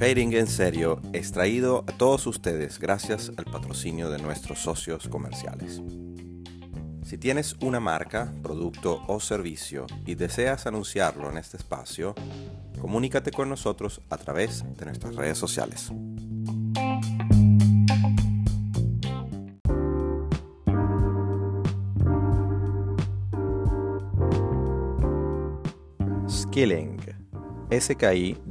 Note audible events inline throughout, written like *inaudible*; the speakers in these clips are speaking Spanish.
Trading en serio es traído a todos ustedes gracias al patrocinio de nuestros socios comerciales. Si tienes una marca, producto o servicio y deseas anunciarlo en este espacio, comunícate con nosotros a través de nuestras redes sociales. Skilling, S-K-I-L-L-I-N-G,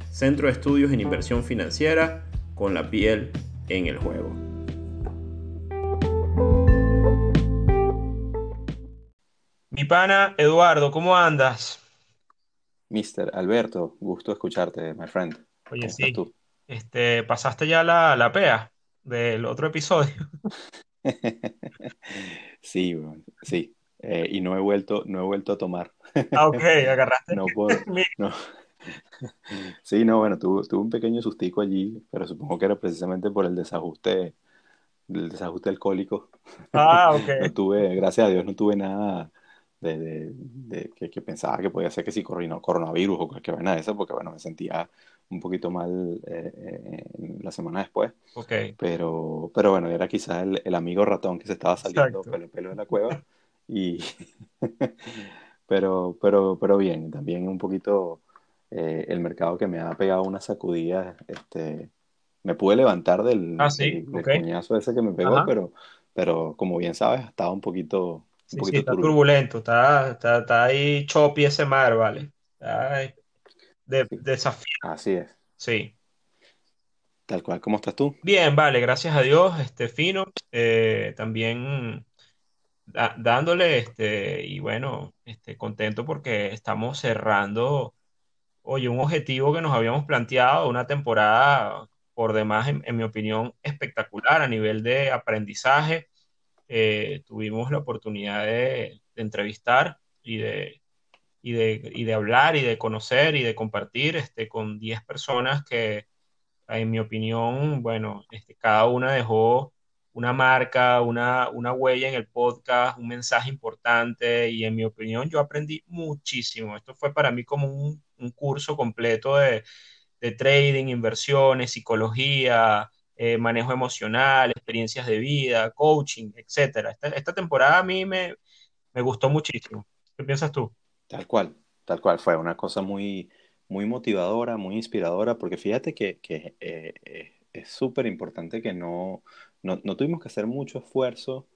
Centro de Estudios en Inversión Financiera con la piel en el juego. Mi pana Eduardo, ¿cómo andas? Mr. Alberto, gusto escucharte, my friend. Oye, sí. Este, pasaste ya la, la PEA del otro episodio. *laughs* sí, sí. Eh, y no he vuelto, no he vuelto a tomar. Ah, ok, agarraste. *laughs* no, puedo, *laughs* no, Sí, no, bueno, tuve, un pequeño sustico allí, pero supongo que era precisamente por el desajuste, el desajuste alcohólico. Ah, *laughs* ok. No tuve, gracias a Dios, no tuve nada de, que, pensaba que podía ser que si coronavirus o cualquier vaina de eso, porque bueno, me sentía un poquito mal eh, eh, la semana después. Ok. Pero, pero bueno, era quizás el, amigo ratón que se estaba saliendo pelo, pelo de la cueva. Y *laughs* pero, pero, pero bien, también un poquito eh, el mercado que me ha pegado una sacudida, este, me pude levantar del, ah, ese que me pegó, pero, pero como bien sabes, estaba un poquito, un sí, está turbulento, está, está, ahí choppy ese mar, ¿vale? de, desafío. Así es. Sí. Tal cual, ¿cómo estás tú? Bien, vale, gracias a Dios, este, fino, eh, también dándole, este, y bueno, este, contento porque estamos cerrando oye, un objetivo que nos habíamos planteado, una temporada por demás, en, mi opinión, espectacular a nivel de aprendizaje. Eh, tuvimos la oportunidad de, entrevistar y de, y de, y de, hablar y de conocer y de compartir este, con 10 personas que, en mi opinión, bueno, este, cada una dejó una marca, una, una huella en el podcast, un mensaje importante y en mi opinión yo aprendí muchísimo. Esto fue para mí como un, un curso completo de, de trading, inversiones, psicología, eh, manejo emocional, experiencias de vida, coaching, etc. Esta, temporada a mí me, me gustó muchísimo. ¿Qué piensas tú? Tal cual, tal cual. Fue una cosa muy, muy motivadora, muy inspiradora, porque fíjate que, que eh, es súper importante que no, no, no, tuvimos que hacer mucho esfuerzo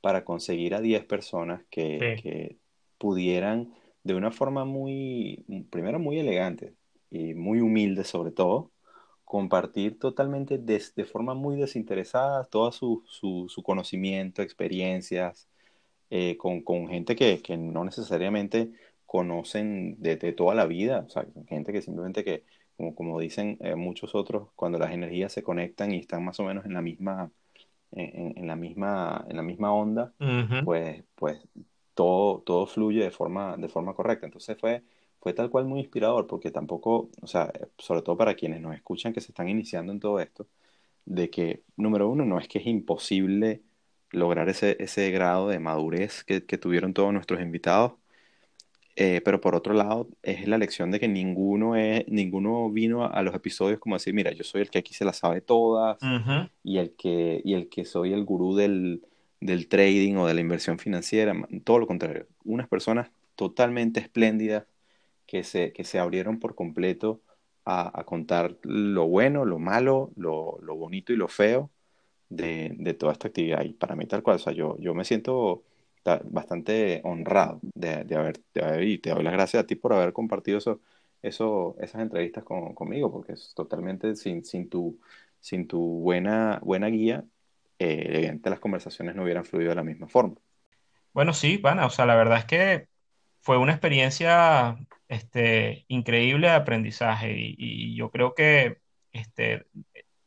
para conseguir a 10 personas que, que pudieran de una forma muy, primero muy elegante y muy humilde sobre todo, compartir totalmente de, de forma muy desinteresada todo su, su, su conocimiento, experiencias, eh, con, con, gente que, que, no necesariamente conocen de, de, toda la vida, o sea, gente que simplemente que, como, como dicen eh, muchos otros, cuando las energías se conectan y están más o menos en la misma, en, en la, misma, en la misma onda, pues, pues todo, todo fluye de forma, de forma correcta. Entonces fue, fue tal cual muy inspirador, porque tampoco, o sea, sobre todo para quienes nos escuchan que se están iniciando en todo esto, de que, número uno, no es que es imposible lograr ese, ese grado de madurez que, que tuvieron todos nuestros invitados, eh, pero por otro lado, es la lección de que ninguno, es, ninguno vino a, los episodios como decir, mira, yo soy el que aquí se la sabe todas y, el que, y el que soy el gurú del, del trading o de la inversión financiera. Todo lo contrario, unas personas totalmente espléndidas que se, que se abrieron por completo a, a contar lo bueno, lo malo, lo, lo, bonito y lo feo de, de, toda esta actividad. Y para mí tal cual, o sea, yo, yo me siento bastante honrado de, de, haber, y te doy las gracias a ti por haber compartido eso, eso, esas entrevistas con, conmigo, porque es totalmente sin, sin, tu, sin tu buena, buena guía, eh, las conversaciones no hubieran fluido de la misma forma. Bueno, sí, pana, o sea, la verdad es que fue una experiencia este, increíble de aprendizaje y, y yo creo que este,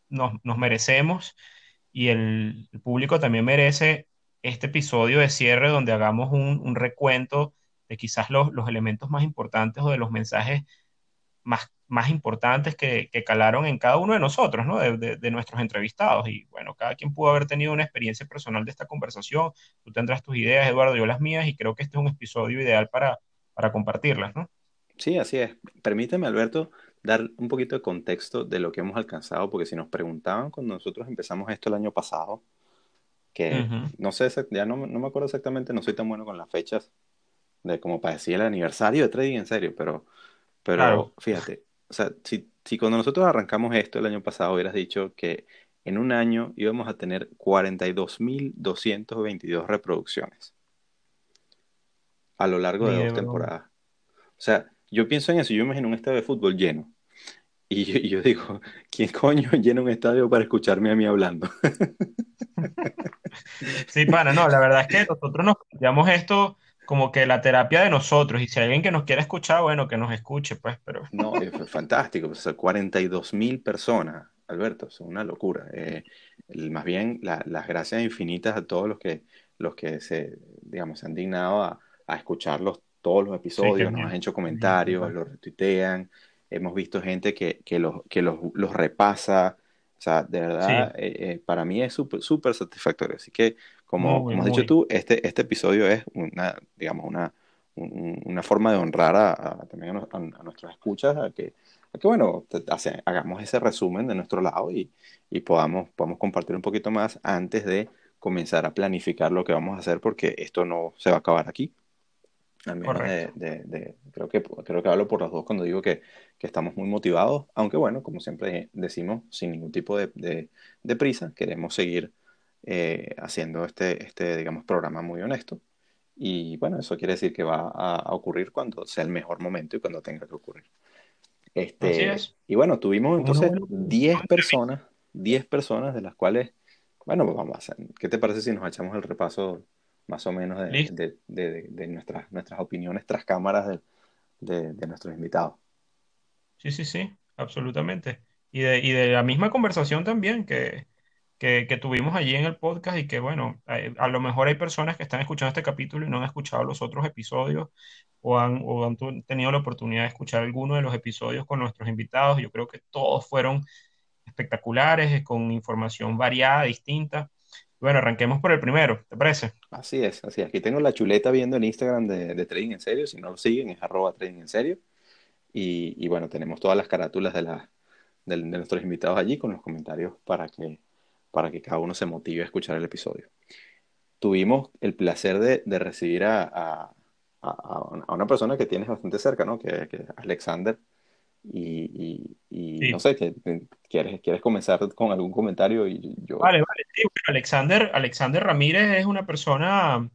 nos, nos merecemos y el, el, público también merece este episodio de cierre donde hagamos un, recuento de quizás los, elementos más importantes o de los mensajes más, más importantes que, calaron en cada uno de nosotros, ¿no? De, nuestros entrevistados. Y bueno, cada quien pudo haber tenido una experiencia personal de esta conversación. Tú tendrás tus ideas, Eduardo, yo las mías, y creo que este es un episodio ideal para, para compartirlas, ¿no? Sí, así es. Permíteme, Alberto, dar un poquito de contexto de lo que hemos alcanzado, porque si nos preguntaban cuando nosotros empezamos esto el año pasado, que no sé, ya no, no, me acuerdo exactamente, no soy tan bueno con las fechas de como para decir el aniversario de trading en serio, pero, pero fíjate, o sea, si, si cuando nosotros arrancamos esto el año pasado hubieras dicho que en un año íbamos a tener 42.222 reproducciones a lo largo de dos temporadas. O sea, yo pienso en eso, yo imagino un estadio de fútbol lleno. Y yo, y yo digo, ¿quién coño llena un estadio para escucharme a mí hablando? *laughs* Sí, pana, no, la verdad es que nosotros nos planteamos esto como que la terapia de nosotros, y si hay alguien que nos quiera escuchar, bueno, que nos escuche, pues, pero... *laughs* No, fue fantástico, pues, 42 mil personas, Alberto, es una locura. Eh, más bien, las gracias infinitas a todos los que, los que se, digamos, se han dignado a, a escucharlos todos los episodios, nos han hecho comentarios, los retuitean, hemos visto gente que, que, los, que los, los repasa, o sea, de verdad, eh, eh, para mí es súper satisfactorio. Así que, como, como has dicho tú, este, este episodio es una, digamos, una, una forma de honrar a, también a, nuestras escuchas, a que, a que bueno, hagamos ese resumen de nuestro lado y, y podamos, podamos compartir un poquito más antes de comenzar a planificar lo que vamos a hacer, porque esto no se va a acabar aquí. A de, de, creo, que, creo que hablo por los dos cuando digo que, que, estamos muy motivados, aunque bueno, como siempre decimos, sin ningún tipo de, de prisa, queremos seguir eh, haciendo este, este, digamos, programa muy honesto. Y bueno, eso quiere decir que va a, ocurrir cuando sea el mejor momento y cuando tenga que ocurrir. Este, Y bueno, tuvimos entonces 10 personas, 10 personas de las cuales, bueno, vamos a hacer, ¿qué te parece si nos echamos el repaso más o menos de, de, de, nuestras, nuestras opiniones tras cámaras de, nuestros invitados. Sí, sí, sí, absolutamente. Y de, y la misma conversación también que, que, que, tuvimos allí en el podcast y que, bueno, a, lo mejor hay personas que están escuchando este capítulo y no han escuchado los otros episodios o han, o han tenido la oportunidad de escuchar alguno de los episodios con nuestros invitados. Yo creo que todos fueron espectaculares, con información variada, distinta. Bueno, arranquemos por el primero, ¿te parece? Así es, así es. Aquí tengo la chuleta viendo el Instagram de, Trading en Serio. Si no lo siguen, es arroba Trading en Serio. Y, bueno, tenemos todas las carátulas de, de, nuestros invitados allí con los comentarios para que, para que cada uno se motive a escuchar el episodio. Tuvimos el placer de, de recibir a, a, a, una persona que tienes bastante cerca, ¿no? Que, que Alexander. Y, y, no sé, ¿quieres, ¿quieres comenzar con algún comentario? Y yo... Vale, vale. Alexander, Alexander Ramírez es una persona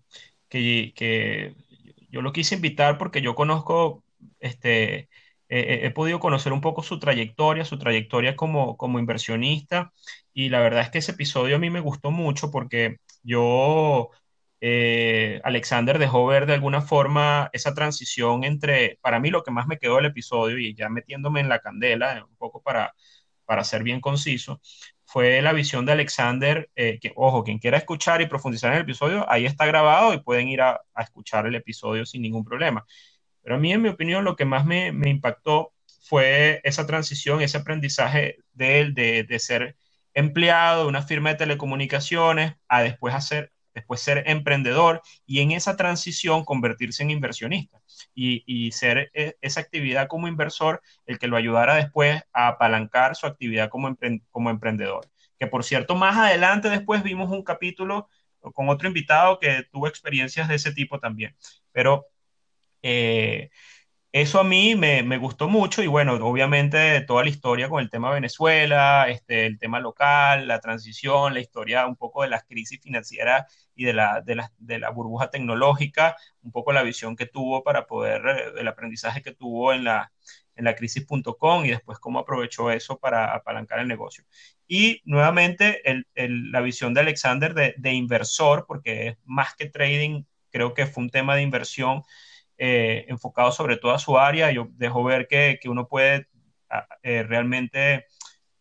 que, que yo lo quise invitar porque yo conozco este, he podido conocer un poco su trayectoria, su trayectoria como, como inversionista y la verdad es que ese episodio a mí me gustó mucho porque yo, eh, Alexander dejó ver de alguna forma esa transición entre, para mí lo que más me quedó del episodio y ya metiéndome en la candela, un poco para, para ser bien conciso, fue la visión de Alexander, eh, que ojo, quien quiera escuchar y profundizar en el episodio, ahí está grabado y pueden ir a, a escuchar el episodio sin ningún problema. Pero a mí, en mi opinión, lo que más me, impactó fue esa transición, ese aprendizaje de él de, ser empleado de una firma de telecomunicaciones a después, hacer, después ser emprendedor y en esa transición convertirse en inversionista y, ser e, esa actividad como inversor el que lo ayudara después a apalancar su actividad como, como emprendedor. Que por cierto, más adelante después vimos un capítulo con otro invitado que tuvo experiencias de ese tipo también. Pero eh, eso a mí me, gustó mucho y bueno, obviamente toda la historia con el tema Venezuela, este, el tema local, la transición, la historia un poco de las crisis financieras y de la, de la, burbuja tecnológica, un poco la visión que tuvo para poder, eh, el aprendizaje que tuvo en la, en la crisis.com y después cómo aprovechó eso para apalancar el negocio. Y nuevamente la visión de Alexander de, de inversor, porque es más que trading, creo que fue un tema de inversión eh, enfocado sobre toda su área. Yo dejo ver que, que uno puede ah, eh, realmente,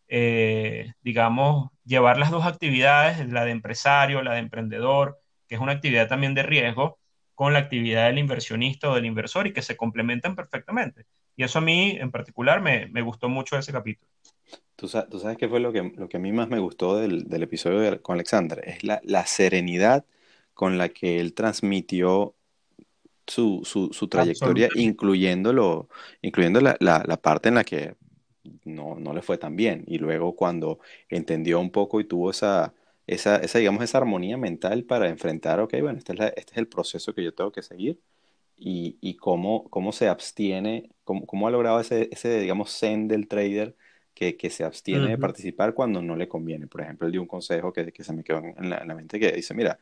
eh, digamos, llevar las dos actividades, la de empresario, la de emprendedor, que es una actividad también de riesgo, con la actividad del inversionista o del inversor y que se complementan perfectamente. Y eso a mí en particular me, me gustó mucho ese capítulo. Tú sabes qué fue lo que, lo que a mí más me gustó del, del episodio con Alexander, es la, la serenidad con la que él transmitió su, su, su trayectoria, incluyendo, incluyendo la, la, la, parte en la que no, no, le fue tan bien. Y luego cuando entendió un poco y tuvo esa, esa, esa, digamos, esa armonía mental para enfrentar, ok, bueno, este es, este es el proceso que yo tengo que seguir. Y, y cómo, cómo se abstiene, cómo, cómo ha logrado ese, ese, digamos, zen del trader que, que se abstiene de participar cuando no le conviene. Por ejemplo, él dio un consejo que, que se me quedó en la, en la mente que dice, mira,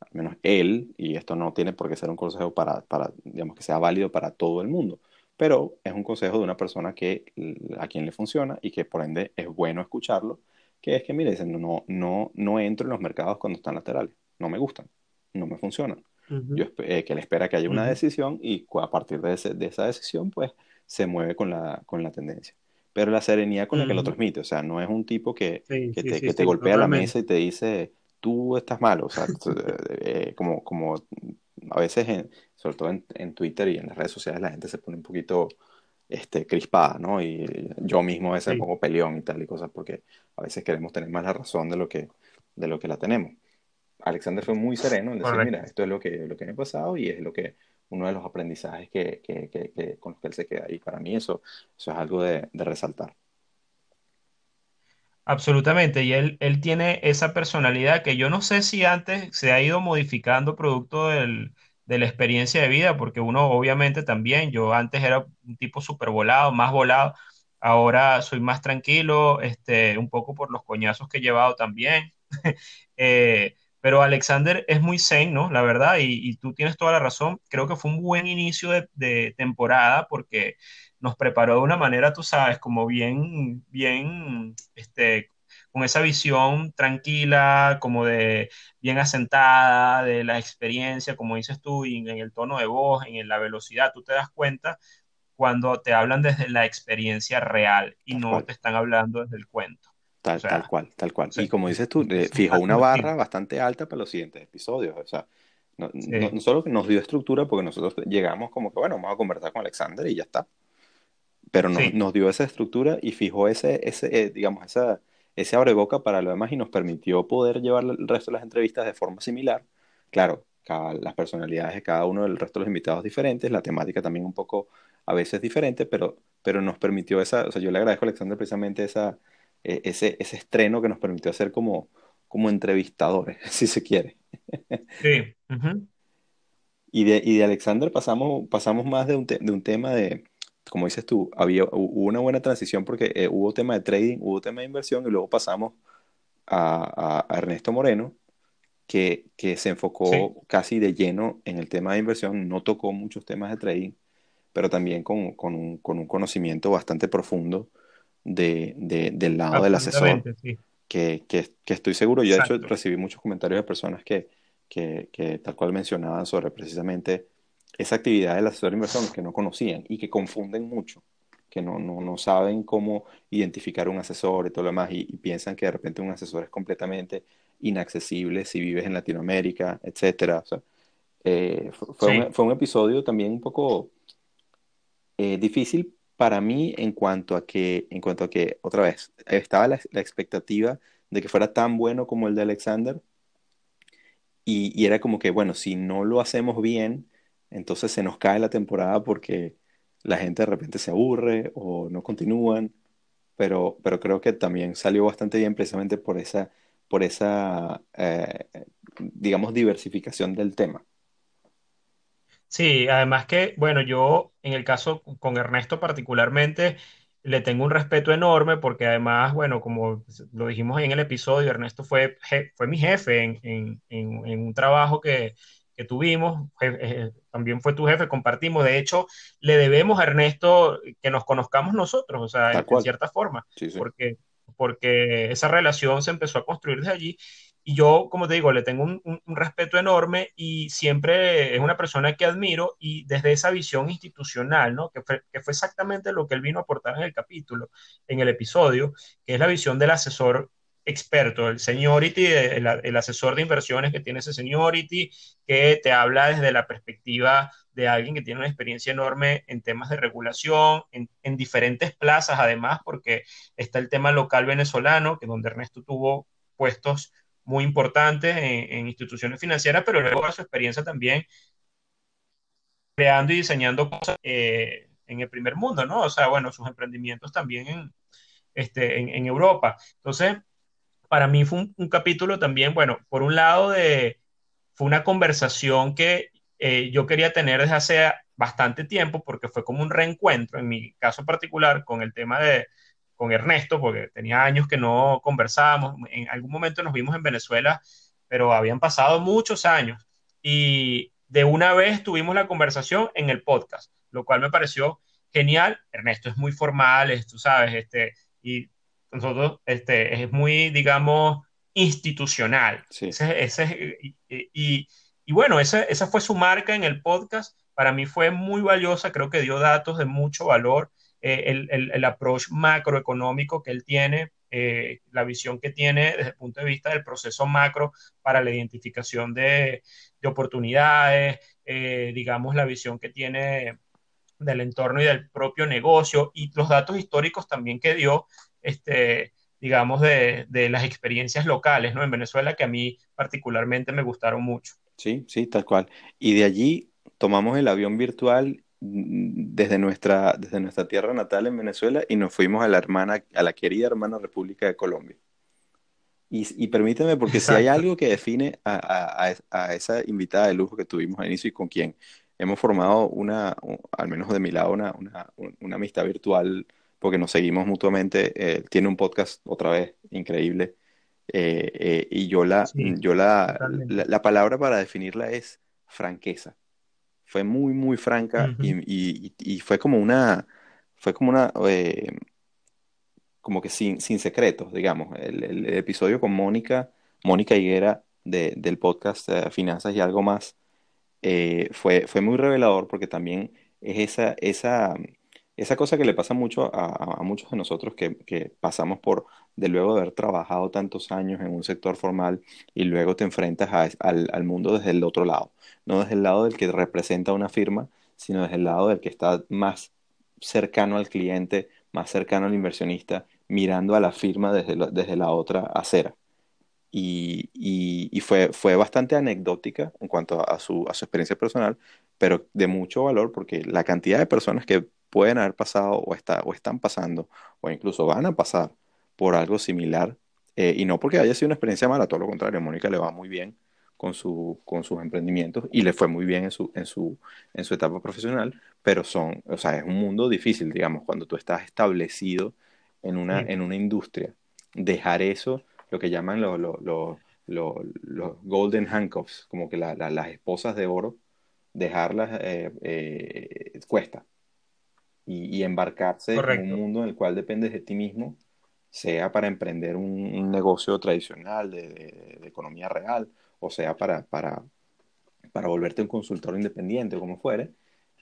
al menos él, y esto no tiene por qué ser un consejo para, para, digamos, que sea válido para todo el mundo, pero es un consejo de una persona que a quien le funciona y que por ende es bueno escucharlo, que es que, mire, dicen, no, no, no entro en los mercados cuando están laterales, no me gustan, no me funcionan. Yo, eh, que él espera que haya una decisión y a partir de, ese, de, esa decisión, pues se mueve con la, con la tendencia. Pero la serenidad con la que lo transmite, o sea, no es un tipo que, que te, que te golpea la mesa y te dice, tú estás mal, o sea, eh, como, como a veces, sobre todo en, Twitter y en las redes sociales, la gente se pone un poquito este, crispada, ¿no? Y yo mismo a veces me pongo peleón y tal y cosas porque a veces queremos tener más la razón de lo que, de lo que la tenemos. Alexander fue muy sereno en decir, mira, esto es lo que, lo que me ha pasado y es lo que uno de los aprendizajes que, que, que, con los que él se queda. Y para mí eso, eso es algo de, de resaltar. Absolutamente, y él, él tiene esa personalidad que yo no sé si antes se ha ido modificando producto del- de la experiencia de vida, porque uno obviamente también, yo antes era un tipo súper volado, más volado, ahora soy más tranquilo, este, un poco por los coñazos que he llevado también. *laughs* Eh, pero Alexander es muy zen, ¿no? La verdad, y, tú tienes toda la razón, creo que fue un buen inicio de temporada porque nos preparó de una manera, tú sabes, como bien, bien, este, con esa visión tranquila, como de bien asentada, de la experiencia, como dices tú, y en el tono de voz, en la velocidad, tú te das cuenta cuando te hablan desde la experiencia real y no te están hablando desde el cuento. Tal, tal cual, tal cual. y como dices tú, fijó una barra bastante alta para los siguientes episodios. O sea, no, no, solo que nos dio estructura, porque nosotros llegamos como que, bueno, vamos a conversar con Alexander y ya está pero nos, nos, dio esa estructura y fijó ese, ese eh, digamos, esa, ese abre boca para lo demás y nos permitió poder llevar el resto de las entrevistas de forma similar. Claro, cada, las personalidades de cada uno del resto de los invitados diferentes, la temática también un poco a veces diferente, pero, pero nos permitió esa, o sea, yo le agradezco a Alexander precisamente esa, e, ese, ese estreno que nos permitió hacer como, como entrevistadores, *laughs* si se quiere. Sí. Y de, y de Alexander pasamos, pasamos más de un, de un tema de, como dices tú, había, hubo una buena transición porque eh, hubo tema de trading, hubo tema de inversión y luego pasamos a, a, Ernesto Moreno, que, que se enfocó casi de lleno en el tema de inversión, no tocó muchos temas de trading, pero también con, con, un, con un, conocimiento bastante profundo de, de, del lado del asesor, que, que, que, estoy seguro, yo de hecho recibí muchos comentarios de personas que, que, tal cual mencionaban sobre precisamente esa actividad del asesor de inversión que no conocían y que confunden mucho, que no, no, no saben cómo identificar un asesor y todo lo demás y, piensan que de repente un asesor es completamente inaccesible si vives en Latinoamérica, etc. Eh, fue, un, fue, un, episodio también un poco eh, difícil para mí en cuanto a que, en cuanto a que, otra vez, estaba la, la expectativa de que fuera tan bueno como el de Alexander, y, era como que, bueno, si no lo hacemos bien, entonces se nos cae la temporada porque la gente de repente se aburre o no continúan, pero, pero creo que también salió bastante bien precisamente por esa, por esa eh, digamos, diversificación del tema. Sí, además que, bueno, yo en el caso con Ernesto particularmente, le tengo un respeto enorme porque además, bueno, como lo dijimos en el episodio, Ernesto fue, fue mi jefe en, un trabajo que, tuvimos, eh, también fue tu jefe, compartimos, de hecho, le debemos a Ernesto que nos conozcamos nosotros, o sea, en, cierta forma, Porque, porque esa relación se empezó a construir desde allí. Y yo, como te digo, le tengo un, respeto enorme y siempre es una persona que admiro y desde esa visión institucional, ¿no? Que fue, que fue exactamente lo que él vino a aportar en el capítulo, en el episodio, que es la visión del asesor experto, el seniority, el, el, asesor de inversiones que tiene ese seniority, que te habla desde la perspectiva de alguien que tiene una experiencia enorme en temas de regulación, en, en diferentes plazas además, porque está el tema local venezolano, que donde Ernesto tuvo puestos muy importantes en, instituciones financieras, pero luego su experiencia también creando y diseñando cosas eh, en el primer mundo, ¿no? O sea, bueno, sus emprendimientos también este, en, Europa. Entonces, para mí fue un, capítulo también, bueno, por un lado de, fue una conversación que eh, yo quería tener desde hace bastante tiempo, porque fue como un reencuentro, en mi caso particular, con el tema de, con Ernesto, porque tenía años que no conversábamos. En algún momento nos vimos en Venezuela, pero habían pasado muchos años. Y de una vez tuvimos la conversación en el podcast, lo cual me pareció genial. Ernesto es muy formal, es, tú sabes, este, y nosotros, este, es muy, digamos, institucional. Sí. y, y, bueno, esa, esa fue su marca en el podcast. Para mí fue muy valiosa, creo que dio datos de mucho valor eh, el, el, approach macroeconómico que él tiene, eh, la visión que tiene desde el punto de vista del proceso macro para la identificación de, de oportunidades, eh, digamos, la visión que tiene del entorno y del propio negocio y los datos históricos también que dio, este, digamos, de, de, las experiencias locales, ¿no? En Venezuela, que a mí particularmente me gustaron mucho. Sí, sí, tal cual. Y de allí tomamos el avión virtual desde nuestra, desde nuestra tierra natal en Venezuela y nos fuimos a la hermana, a la querida hermana República de Colombia. Y, y permíteme, porque si hay algo que define a, a, esa invitada de lujo que tuvimos al inicio y con quien hemos formado una, al menos de mi lado, una, una, una amistad virtual, porque nos seguimos mutuamente, eh, tiene un podcast otra vez increíble. Eh, eh, y yo, la, yo la, la palabra para definirla es franqueza fue muy, muy franca y, fue como una, fue como una, eh, como que sin, sin secretos, digamos. El, episodio con Mónica, Mónica Higuera del podcast eh, Finanzas y algo más, eh, fue, fue muy revelador porque también es esa, esa, esa cosa que le pasa mucho a, muchos de nosotros que, pasamos por, de luego haber trabajado tantos años en un sector formal y luego te enfrentas al, al mundo desde el otro lado no desde el lado del que representa una firma, sino desde el lado del que está más cercano al cliente, más cercano al inversionista, mirando a la firma desde la, desde la otra acera. y, fue, fue bastante anecdótica en cuanto a a su experiencia personal, pero de mucho valor porque la cantidad de personas que pueden haber pasado o, está, o están pasando o incluso van a pasar por algo similar, eh, y no porque haya sido una experiencia mala, todo lo contrario, a Mónica le va muy bien con, su, con sus emprendimientos y le fue muy bien en su, en, su, en su etapa profesional, pero son, o sea, es un mundo difícil, digamos, cuando tú estás establecido en una, en una industria, dejar eso lo que llaman los golden handcuffs, como que las esposas de oro, dejarlas eh, eh, cuesta. Y, embarcarse en un mundo en el cual dependes de ti mismo, sea para emprender un, negocio tradicional de, economía real, o sea para, para, para volverte un consultor independiente o como fuere,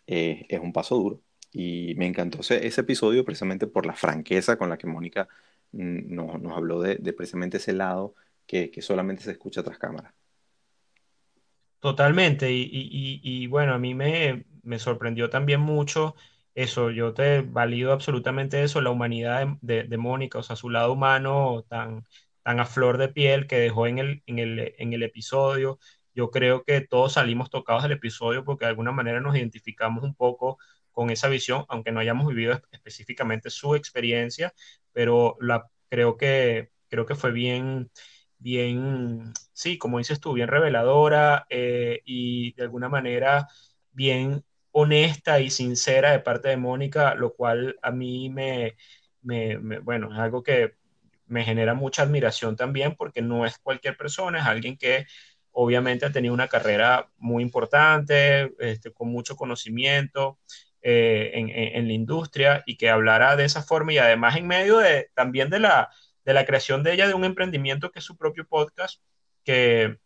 eh, es un paso duro. Y me encantó ese, ese, episodio precisamente por la franqueza con la que Mónica nos, nos habló de, precisamente ese lado que, que, solamente se escucha tras cámara. Totalmente, y, y, y, bueno, a mí me, me, sorprendió también mucho eso, yo te valido absolutamente eso, la humanidad de, de, Mónica, o sea, su lado humano tan, tan a flor de piel que dejó en el, en el, en el episodio. Yo creo que todos salimos tocados del episodio porque de alguna manera nos identificamos un poco con esa visión, aunque no hayamos vivido específicamente su experiencia, pero la, creo, que, creo que fue bien, bien, sí, como dices tú, bien reveladora eh, y de alguna manera bien honesta y sincera de parte de Mónica, lo cual a mí me, bueno, es algo que me genera mucha admiración también porque no es cualquier persona, es alguien que obviamente ha tenido una carrera muy importante, este, con mucho conocimiento, eh, en, la industria y que hablara de esa forma y además en medio de, también de la, de la creación de ella de un emprendimiento que es su propio podcast, que,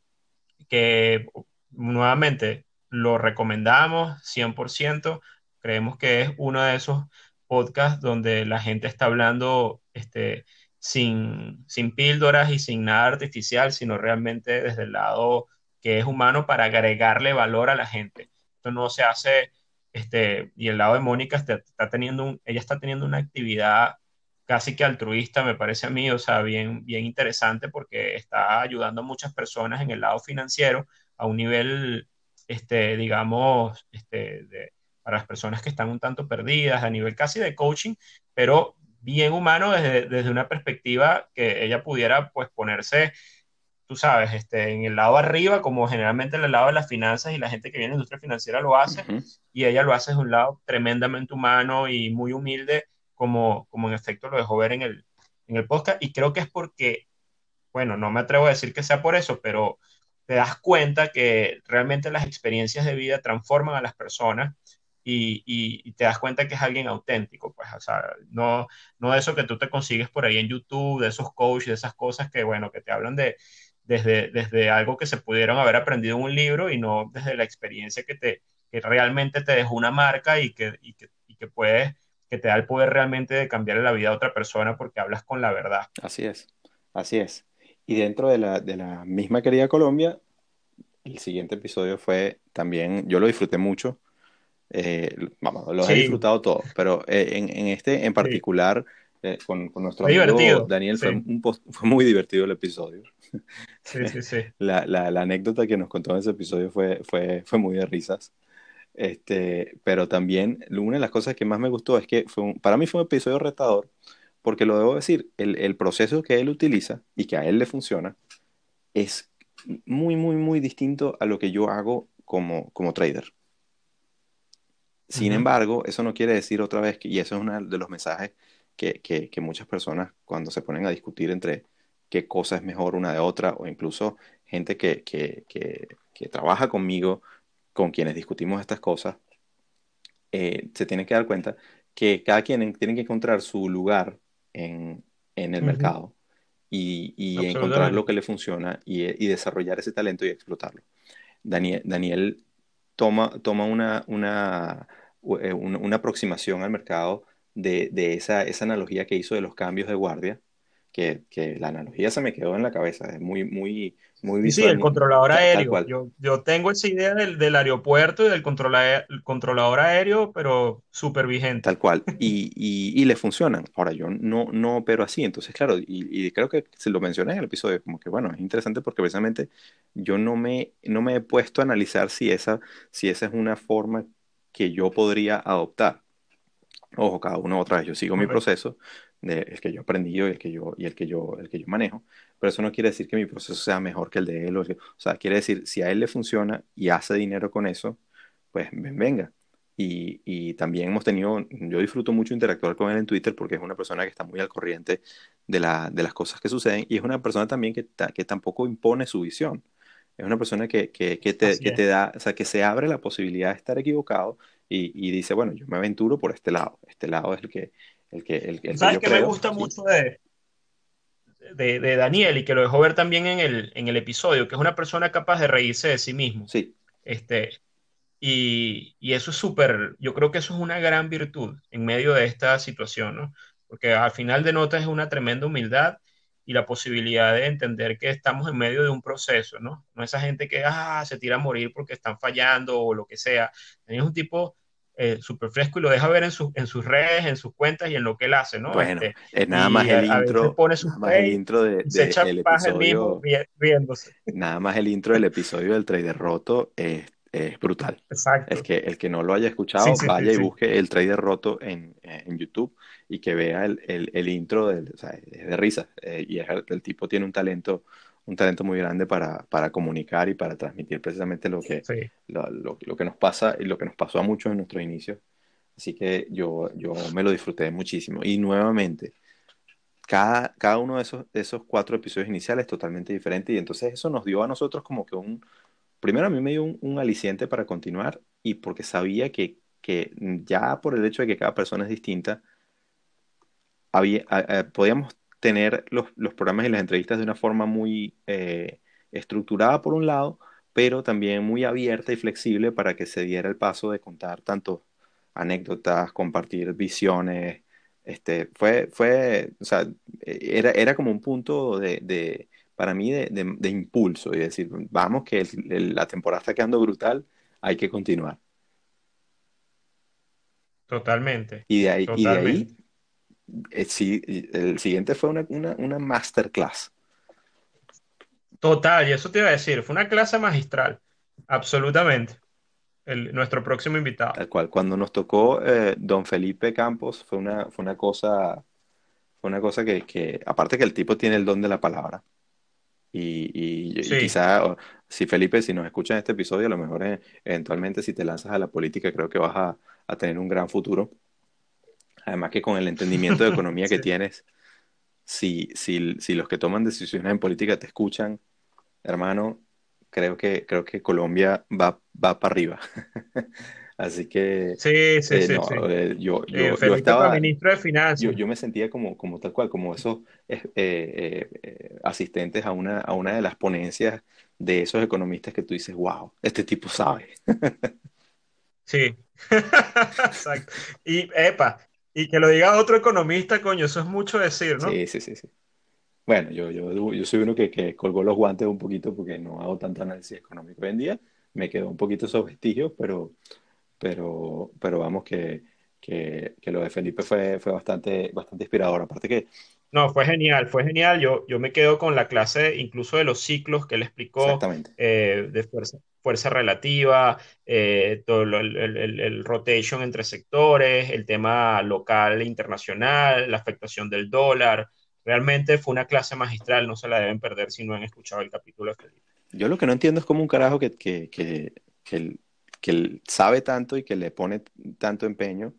que nuevamente lo recomendamos 100%, creemos que es uno de esos podcasts donde la gente está hablando este, sin, sin píldoras y sin nada artificial, sino realmente desde el lado que es humano para agregarle valor a la gente. Esto no se hace este, y el lado de Mónica está, teniendo un, ella está teniendo una actividad casi que altruista, me parece a mí, o sea, bien, bien interesante porque está ayudando a muchas personas en el lado financiero a un nivel, este, digamos, este, de, para las personas que están un tanto perdidas, a nivel casi de coaching, pero bien humano desde, desde una perspectiva que ella pudiera pues ponerse tú sabes, este, en el lado arriba, como generalmente en el lado de las finanzas y la gente que viene de la industria financiera lo hace, y ella lo hace de un lado tremendamente humano y muy humilde, como, como en efecto lo dejó ver en el, en el podcast, y creo que es porque, bueno, no me atrevo a decir que sea por eso, pero te das cuenta que realmente las experiencias de vida transforman a las personas y, te das cuenta que es alguien auténtico, pues, o sea, no, no de eso que tú te consigues por ahí en YouTube, de esos coaches, de esas cosas que, bueno, que te hablan de, desde, desde algo que se pudieron haber aprendido en un libro y no desde la experiencia que, te, que realmente te dejó una marca y que, y que, y que puedes, que te da el poder realmente de cambiar la vida a otra persona porque hablas con la verdad. Así es, así es. Y dentro de la, de la misma querida Colombia, el siguiente episodio fue también, yo lo disfruté mucho, eh, vamos, lo he disfrutado todo, pero eh, en, en, este en particular, eh, con, con, nuestro amigo Daniel, fue, un fue muy divertido el episodio. *laughs* Sí, sí, sí. *laughs* La, la, la, anécdota que nos contó en ese episodio fue, fue, fue muy de risas. Este, pero también una de las cosas que más me gustó es que fue para mí fue un episodio retador, porque lo debo decir, el, el, proceso que él utiliza y que a él le funciona es muy, muy, muy distinto a lo que yo hago como, como trader. Sin embargo, eso no quiere decir otra vez que, y eso es uno de los mensajes que, que, que muchas personas cuando se ponen a discutir entre qué cosa es mejor una de otra, o incluso gente que, que, que, trabaja conmigo, con quienes discutimos estas cosas, eh, se tiene que dar cuenta que cada quien tiene que encontrar su lugar en, en el mercado y, y encontrar lo que le funciona y, y, desarrollar ese talento y explotarlo. Daniel, Daniel toma, toma una, una, eh, una, aproximación al mercado de, de esa, esa analogía que hizo de los cambios de guardia que, que la analogía se me quedó en la cabeza, es muy, muy, muy Sí, el controlador aéreo. Yo, yo, tengo esa idea del, del aeropuerto y del controlador, controlador aéreo, pero súper vigente. Tal cual. Y, y, y, le funcionan. Ahora, yo no, no opero así. Entonces, claro, y, y, creo que se lo mencioné en el episodio, como que bueno, es interesante porque precisamente yo no me, no me he puesto a analizar si esa, si esa es una forma que yo podría adoptar. Ojo, cada uno otra vez, yo sigo mi proceso, de, el que yo he aprendido y el que yo, y el que yo, el que yo manejo, pero eso no quiere decir que mi proceso sea mejor que el de él, o, sea, quiere decir, si a él le funciona y hace dinero con eso, pues venga. Y, y, también hemos tenido, yo disfruto mucho interactuar con él en Twitter porque es una persona que está muy al corriente de, la, de las cosas que suceden y es una persona también que, que tampoco impone su visión. Es una persona que, que, que te, que te da, o sea, que se abre la posibilidad de estar equivocado y, y, dice, bueno, yo me aventuro por este lado. Este lado es el que, el que, el, el ¿Sabes que, me gusta mucho de, de, de, Daniel y que lo dejó ver también en el, en el episodio? Que es una persona capaz de reírse de sí mismo. Sí. Este, y, y eso es súper, yo creo que eso es una gran virtud en medio de esta situación, ¿no? Porque al final de notas es una tremenda humildad y la posibilidad de entender que estamos en medio de un proceso, ¿no? No esa gente que ah, se tira a morir porque están fallando o lo que sea. Es un tipo eh, súper fresco y lo deja ver en, su, en sus redes, en sus cuentas y en lo que él hace, ¿no? Bueno, este, es nada más el intro, pone nada más el intro de, de se echa el episodio, mismo riéndose. Nada más el intro del episodio del Trader Roto es, es brutal. Exacto. El que, el que no lo haya escuchado, sí, sí, vaya sí, y busque el Trader Roto en, en YouTube y que vea el, el, el intro, del, o sea, es de risa. Eh, y el tipo tiene un talento un talento muy grande para, para, comunicar y para transmitir precisamente lo que, sí. lo, lo, lo, que nos pasa y lo que nos pasó a muchos en nuestros inicios. Así que yo, yo me lo disfruté muchísimo. Y nuevamente, cada, cada uno de esos, de esos cuatro episodios iniciales es totalmente diferente y entonces eso nos dio a nosotros como que un, primero a mí me dio un, un aliciente para continuar y porque sabía que, que, ya por el hecho de que cada persona es distinta, había, eh, podíamos tener los, los, programas y las entrevistas de una forma muy eh, estructurada por un lado, pero también muy abierta y flexible para que se diera el paso de contar tanto anécdotas, compartir visiones. Este, fue, fue, o sea, era, era como un punto de, de para mí de, de, de, impulso y decir, vamos, que el, el, la temporada está quedando brutal, hay que continuar. Totalmente. Y de ahí, Totalmente. Y de ahí el, el siguiente fue una, una, una, masterclass. Total, y eso te iba a decir, fue una clase magistral, absolutamente. El, nuestro próximo invitado. Tal cual, cuando nos tocó eh, don Felipe Campos, fue una, fue una cosa, fue una cosa que, que, aparte que el tipo tiene el don de la palabra. Y, y, sí. y quizá, si Felipe, si nos escuchas en este episodio, a lo mejor eh, eventualmente si te lanzas a la política, creo que vas a, a tener un gran futuro. Además que con el entendimiento de economía *laughs* sí. que tienes, si, si, si, los que toman decisiones en política te escuchan, hermano, creo que, creo que Colombia va, va para arriba. *laughs* Así que sí, sí, eh, sí, no, sí. Eh, yo, yo, eh, yo, estaba ministro de Finanzas. Yo, yo, me sentía como, como tal cual, como esos eh, asistentes a una, a una de las ponencias de esos economistas que tú dices, wow, este tipo sabe. *laughs* sí, exacto. Y, epa, y que lo diga otro economista, coño, eso es mucho decir, ¿no? Sí, sí, sí. sí. Bueno, yo, yo, yo soy uno que, que colgó los guantes un poquito porque no hago tanto análisis económico hoy en día. Me quedó un poquito esos vestigios, pero, pero, pero vamos que, que, que, lo de Felipe fue, fue bastante, bastante inspirador. Aparte que... No, fue genial, fue genial. Yo, yo me quedo con la clase incluso de los ciclos que él explicó, eh, de fuerza, fuerza relativa, eh, todo el, el, el, el, rotation entre sectores, el tema local e internacional, la afectación del dólar. Realmente fue una clase magistral, no se la deben perder si no han escuchado el capítulo. Yo lo que no entiendo es cómo un carajo que, que, que, que, que sabe tanto y que le pone tanto empeño,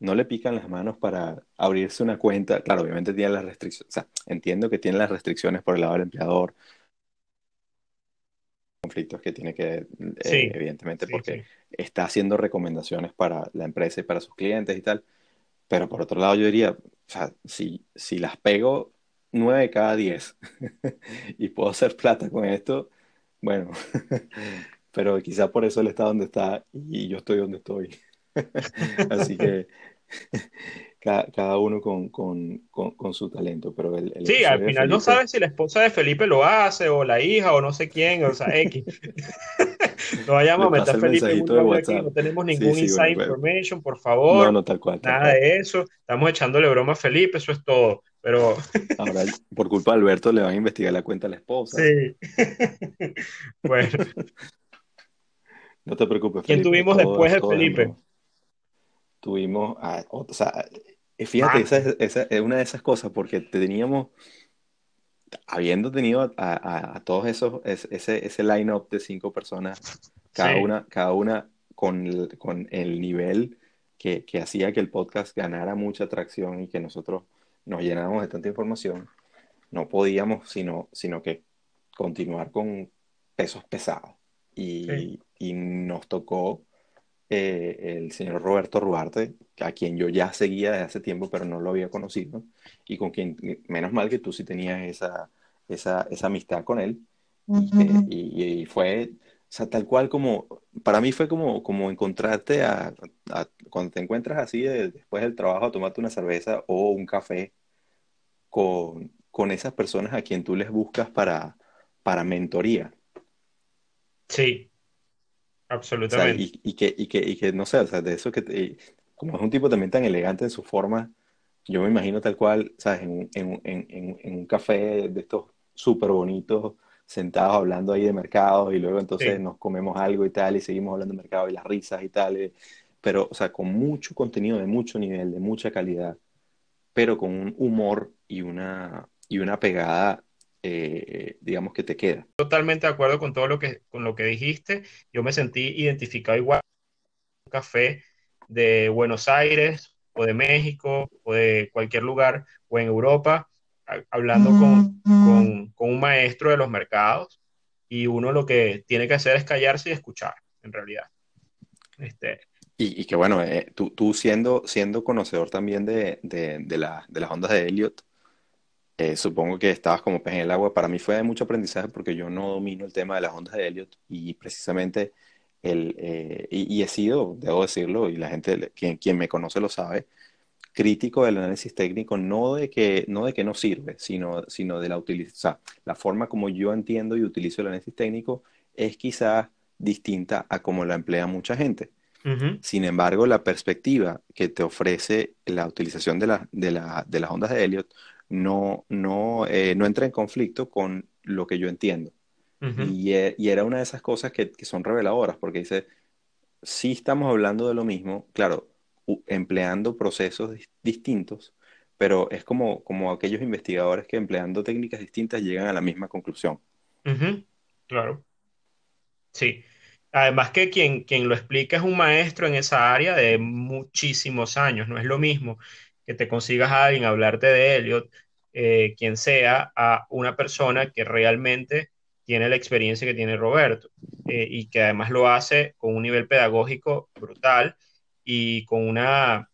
no le pican las manos para abrirse una cuenta. Claro, obviamente tiene las restricciones, o sea, entiendo que tiene las restricciones por el lado del empleador, conflictos que tiene que, sí, eh, evidentemente, sí, porque sí. está haciendo recomendaciones para la empresa y para sus clientes y tal. Pero por otro lado, yo diría, o sea, si, si las pego 9 cada 10 *laughs* y puedo hacer plata con esto, bueno, *laughs* pero quizá por eso él está donde está y yo estoy donde estoy. *laughs* Así que *laughs* cada, uno con, su talento. Pero el, sí, al final no sabes si la esposa de Felipe lo hace o la hija o no sé quién, o sea, X. *laughs* no vayamos a meter a Felipe en un aquí, no tenemos ningún inside information, por favor. No, no, tal cual. nada de eso. Estamos echándole broma a Felipe, eso es todo. Pero... *laughs* Ahora, por culpa de Alberto, le van a investigar la cuenta a la esposa. Sí. bueno. No te preocupes. ¿Quién tuvimos después de Felipe? Tuvimos, o sea, eh, fíjate, ah. esa, es una de esas cosas, porque teníamos, habiendo tenido a, todos esos, ese, ese line-up de cinco personas, cada una, cada una con el, con el nivel que, que, hacía que el podcast ganara mucha atracción y que nosotros nos llenáramos de tanta información, no podíamos sino, sino que continuar con pesos pesados. Y, y nos tocó eh, el señor Roberto Ruarte, a quien yo ya seguía desde hace tiempo, pero no lo había conocido, y con quien, menos mal que tú sí tenías esa, esa, esa amistad con él, y, fue, o sea, tal cual como, para mí fue como, como encontrarte a, cuando te encuentras así después del trabajo a tomarte una cerveza o un café con, con esas personas a quien tú les buscas para, para mentoría. Sí, Absolutamente. y, que, y, que, y que, no sé, o sea, de eso que, como es un tipo también tan elegante en su forma, yo me imagino tal cual, ¿sabes? En, en, en, en un café de estos súper bonitos, sentados hablando ahí de mercado y luego entonces nos comemos algo y tal y seguimos hablando de mercado y las risas y tal, eh, pero, o sea, con mucho contenido de mucho nivel, de mucha calidad, pero con un humor y una, y una pegada eh, digamos que te queda. Totalmente de acuerdo con todo lo que, con lo que dijiste. Yo me sentí identificado igual un café de Buenos Aires o de México o de cualquier lugar o en Europa, hablando con, con, con, un maestro de los mercados y uno lo que tiene que hacer es callarse y escuchar, en realidad. Este, y, y que bueno, eh, tú, tú, siendo, siendo conocedor también de, de, de, la, de las ondas de Elliot, eh, supongo que estabas como pez en el agua. Para mí fue de mucho aprendizaje porque yo no domino el tema de las ondas de Elliot y precisamente el, eh, y, he sido, debo decirlo, y la gente, quien, quien me conoce lo sabe, crítico del análisis técnico, no de que no, de que no sirve, sino, sino de la utilización. la forma como yo entiendo y utilizo el análisis técnico es quizás distinta a como la emplea mucha gente. Sin embargo, la perspectiva que te ofrece la utilización de, la, de, la, de las ondas de Elliot no, no, eh, no entra en conflicto con lo que yo entiendo. y, e, y, era una de esas cosas que, que, son reveladoras, porque dice, sí estamos hablando de lo mismo, claro, empleando procesos distintos, pero es como, como aquellos investigadores que empleando técnicas distintas llegan a la misma conclusión. Claro. Sí. Además que quien, quien lo explica es un maestro en esa área de muchísimos años, no es lo mismo que te consigas a alguien hablarte de Elliot, eh, quien sea, a una persona que realmente tiene la experiencia que tiene Roberto eh, y que además lo hace con un nivel pedagógico brutal y con una,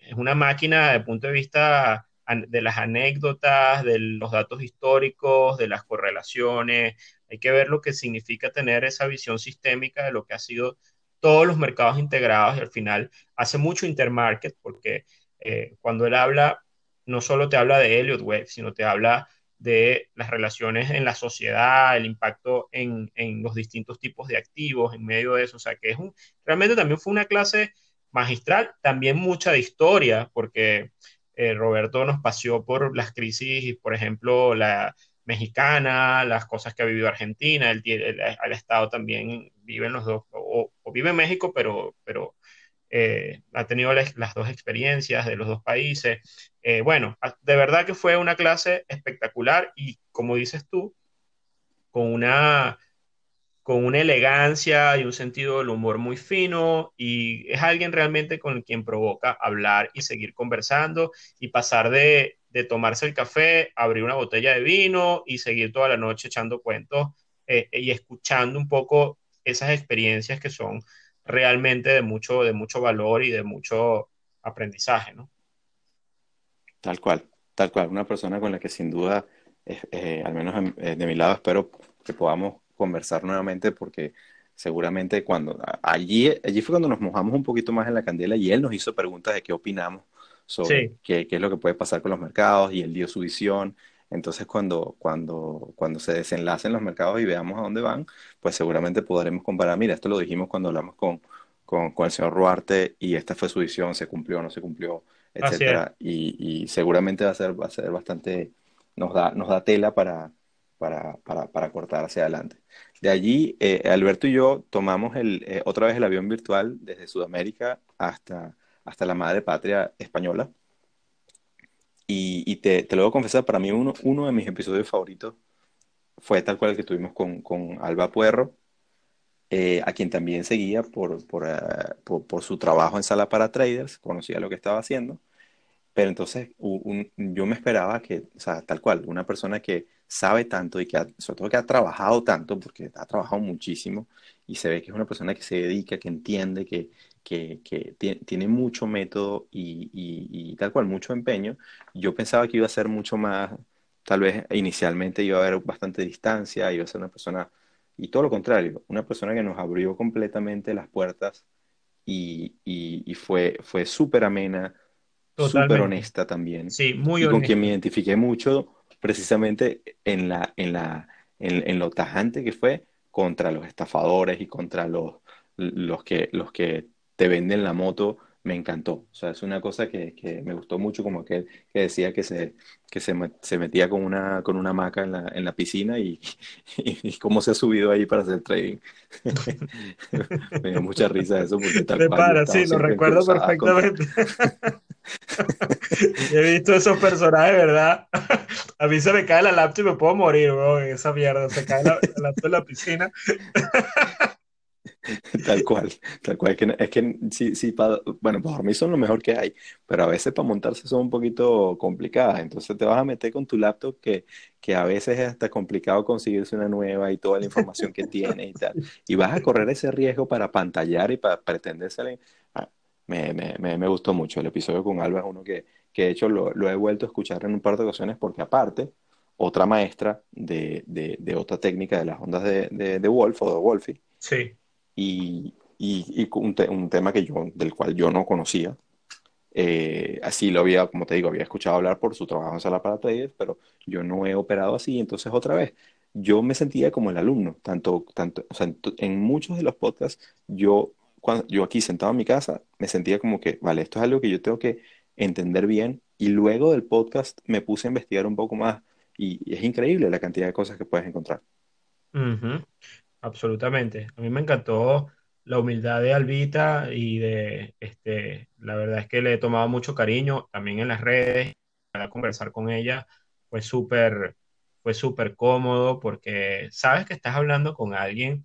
es una máquina de punto de vista de las anécdotas, de los datos históricos, de las correlaciones. Hay que ver lo que significa tener esa visión sistémica de lo que ha sido todos los mercados integrados y al final hace mucho intermarket porque eh, cuando él habla, no solo te habla de Elliot Wave, sino te habla de las relaciones en la sociedad, el impacto en, los distintos tipos de activos en medio de eso. O sea, que es un, realmente también fue una clase magistral, también mucha de historia, porque eh, Roberto nos paseó por las crisis, por ejemplo, la mexicana, las cosas que ha vivido Argentina, el, el, Estado también vive en los dos, o, o, vive en México, pero, pero eh, ha tenido las, dos experiencias de los dos países. Eh, bueno, de verdad que fue una clase espectacular y como dices tú, con una, con una elegancia y un sentido del humor muy fino y es alguien realmente con quien provoca hablar y seguir conversando y pasar de, de tomarse el café, abrir una botella de vino y seguir toda la noche echando cuentos eh, y escuchando un poco esas experiencias que son realmente de mucho, de mucho valor y de mucho aprendizaje, ¿no? Tal cual, tal cual. Una persona con la que sin duda, eh, al menos eh, de mi lado, espero que podamos conversar nuevamente porque seguramente cuando allí, allí fue cuando nos mojamos un poquito más en la candela y él nos hizo preguntas de qué opinamos sobre qué, qué, es lo que puede pasar con los mercados y él dio su visión. Entonces, cuando, cuando, cuando se desenlacen los mercados y veamos a dónde van, pues seguramente podremos comparar, mira, esto lo dijimos cuando hablamos con, con, con el señor Ruarte y esta fue su visión, se cumplió o no se cumplió, etcétera. Y, y, seguramente va a ser, va a ser bastante, nos da, nos da tela para, para, para, para cortar hacia adelante. De allí, eh, Alberto y yo tomamos el, eh, otra vez el avión virtual desde Sudamérica hasta, hasta la madre patria española. Y, te, te, lo voy a confesar, para mí uno, uno de mis episodios favoritos fue tal cual el que tuvimos con, con Alba Puerro, eh, a quien también seguía por, por, por, por, su trabajo en sala para traders, conocía lo que estaba haciendo. Pero entonces yo me esperaba que, o sea, tal cual, una persona que sabe tanto y que sobre todo que ha trabajado tanto, porque ha trabajado muchísimo y se ve que es una persona que se dedica, que entiende, que, que, que tiene, mucho método y, y, y, tal cual, mucho empeño. Yo pensaba que iba a ser mucho más, tal vez inicialmente iba a haber bastante distancia, iba a ser una persona, y todo lo contrario, una persona que nos abrió completamente las puertas y, y fue, fue súper amena súper honesta también. Sí, muy y con quien me identifiqué mucho precisamente en, la, en, la, en, en, lo tajante que fue contra los estafadores y contra los, los, que, los que te venden la moto me encantó. O sea, es una cosa que, que me gustó mucho, como aquel que decía que se, que se, se metía con una, con una maca en la, en la piscina y, *laughs* y, cómo se ha subido ahí para hacer trading. *laughs* me dio mucha risa eso porque tal Me para, sí, lo recuerdo perfectamente. *laughs* *laughs* He visto esos personajes, ¿verdad? *laughs* A mí se me cae la laptop y me puedo morir, bro, esa mierda. Se cae la, la laptop en la piscina. *laughs* Tal cual, tal cual. Es que, es que sí, sí para, bueno, para dormir son lo mejor que hay, pero a veces para montarse son un poquito complicadas. Entonces te vas a meter con tu laptop que, que a veces es hasta complicado conseguirse una nueva y toda la información que tiene y tal. Y vas a correr ese riesgo para pantallar y para pretender salir. Me, me, me, gustó mucho el episodio con Alba, es uno que, que de hecho lo, lo, he vuelto a escuchar en un par de ocasiones porque aparte, otra maestra de, de, de otra técnica de las ondas de, de, de Wolf o de Wolfie. Sí y, y, y un, te, un, tema que yo, del cual yo no conocía. Eh, así lo había, como te digo, había escuchado hablar por su trabajo en sala para traders, pero yo no he operado así. Entonces, otra vez, yo me sentía como el alumno, tanto, tanto, o sea, en, en muchos de los podcasts, yo, cuando, yo aquí sentado en mi casa, me sentía como que, vale, esto es algo que yo tengo que entender bien. Y luego del podcast me puse a investigar un poco más y, es increíble la cantidad de cosas que puedes encontrar. Absolutamente. A mí me encantó la humildad de Albita y de, este, la verdad es que le he tomado mucho cariño también en las redes, para conversar con ella fue súper, fue súper cómodo porque sabes que estás hablando con alguien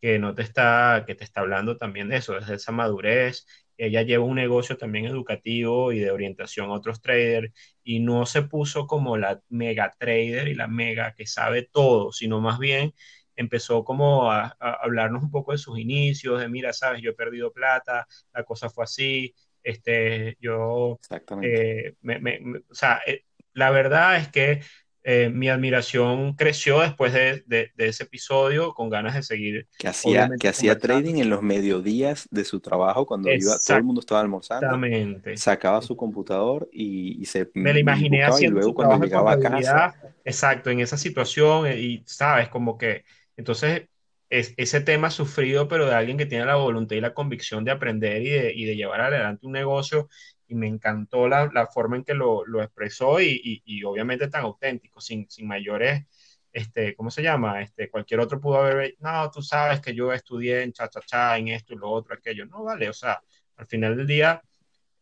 que no te está, que te está hablando también de eso, desde esa madurez. Ella lleva un negocio también educativo y de orientación a otros traders y no se puso como la mega trader y la mega que sabe todo, sino más bien empezó como a, a, hablarnos un poco de sus inicios, de mira, sabes, yo he perdido plata, la cosa fue así, este, yo, eh, me, me, me, o sea, eh, la verdad es que eh, mi admiración creció después de, de, de, ese episodio con ganas de seguir. Que hacía, que hacía trading en los mediodías de su trabajo cuando iba, todo el mundo estaba almorzando. Exactamente. Sacaba su computador y, y se. Me lo imaginé haciendo y luego cuando llegaba a casa. Exacto, en esa situación y, sabes, como que entonces, es, ese tema sufrido, pero de alguien que tiene la voluntad y la convicción de aprender y de, y de llevar adelante un negocio, y me encantó la, la forma en que lo, lo expresó y, y, obviamente tan auténtico, sin, sin mayores, este, ¿cómo se llama? Este, cualquier otro pudo haber, no, tú sabes que yo estudié en cha, cha, en esto y lo otro, aquello. No, vale, o sea, al final del día,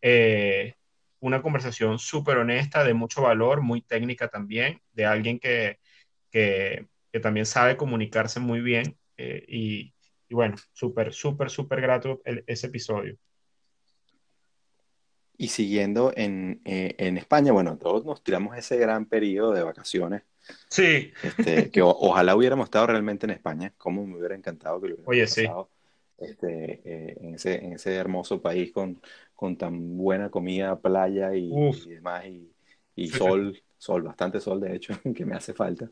eh, una conversación súper honesta, de mucho valor, muy técnica también, de alguien que, que que también sabe comunicarse muy bien eh, y, bueno, súper, súper, súper grato ese episodio. Y siguiendo en, eh, en, España, bueno, todos nos tiramos ese gran periodo de vacaciones. Sí. Este, que o, ojalá hubiéramos estado realmente en España, como me hubiera encantado que lo hubiéramos Oye, pasado, sí. este, eh, en, ese, en ese hermoso país con, con tan buena comida, playa y, y demás, y, y sol sol, bastante sol de hecho, *laughs* que me hace falta.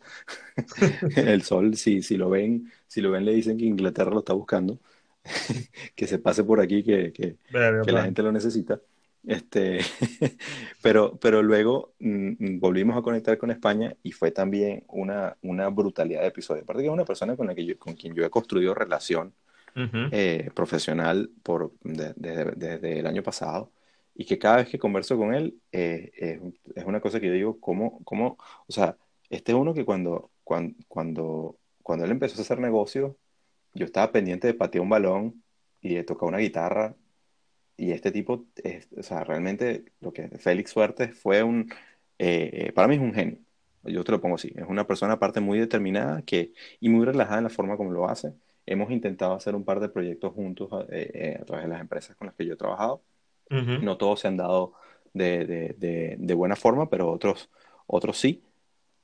*laughs* el sol, si, si lo ven, si lo ven le dicen que Inglaterra lo está buscando, *laughs* que se pase por aquí, que, que, que la gente lo necesita. Este, *laughs* pero, pero luego mm, volvimos a conectar con España y fue también una, una brutalidad de episodio. Aparte que es una persona con, la que con quien yo he construido relación eh, profesional por, desde el año pasado y que cada vez que converso con él eh, es, una cosa que yo digo, ¿cómo, cómo? O sea, este es uno que cuando, cuando, cuando, cuando él empezó a hacer negocio, yo estaba pendiente de patear un balón y de tocar una guitarra y este tipo, es, o sea, realmente lo que Félix Fuertes fue un, eh, eh, para mí es un genio, yo te lo pongo así, es una persona aparte muy determinada que, y muy relajada en la forma como lo hace. Hemos intentado hacer un par de proyectos juntos eh, a través de las empresas con las que yo he trabajado. No todos se han dado de, de, de, buena forma, pero otros, otros sí.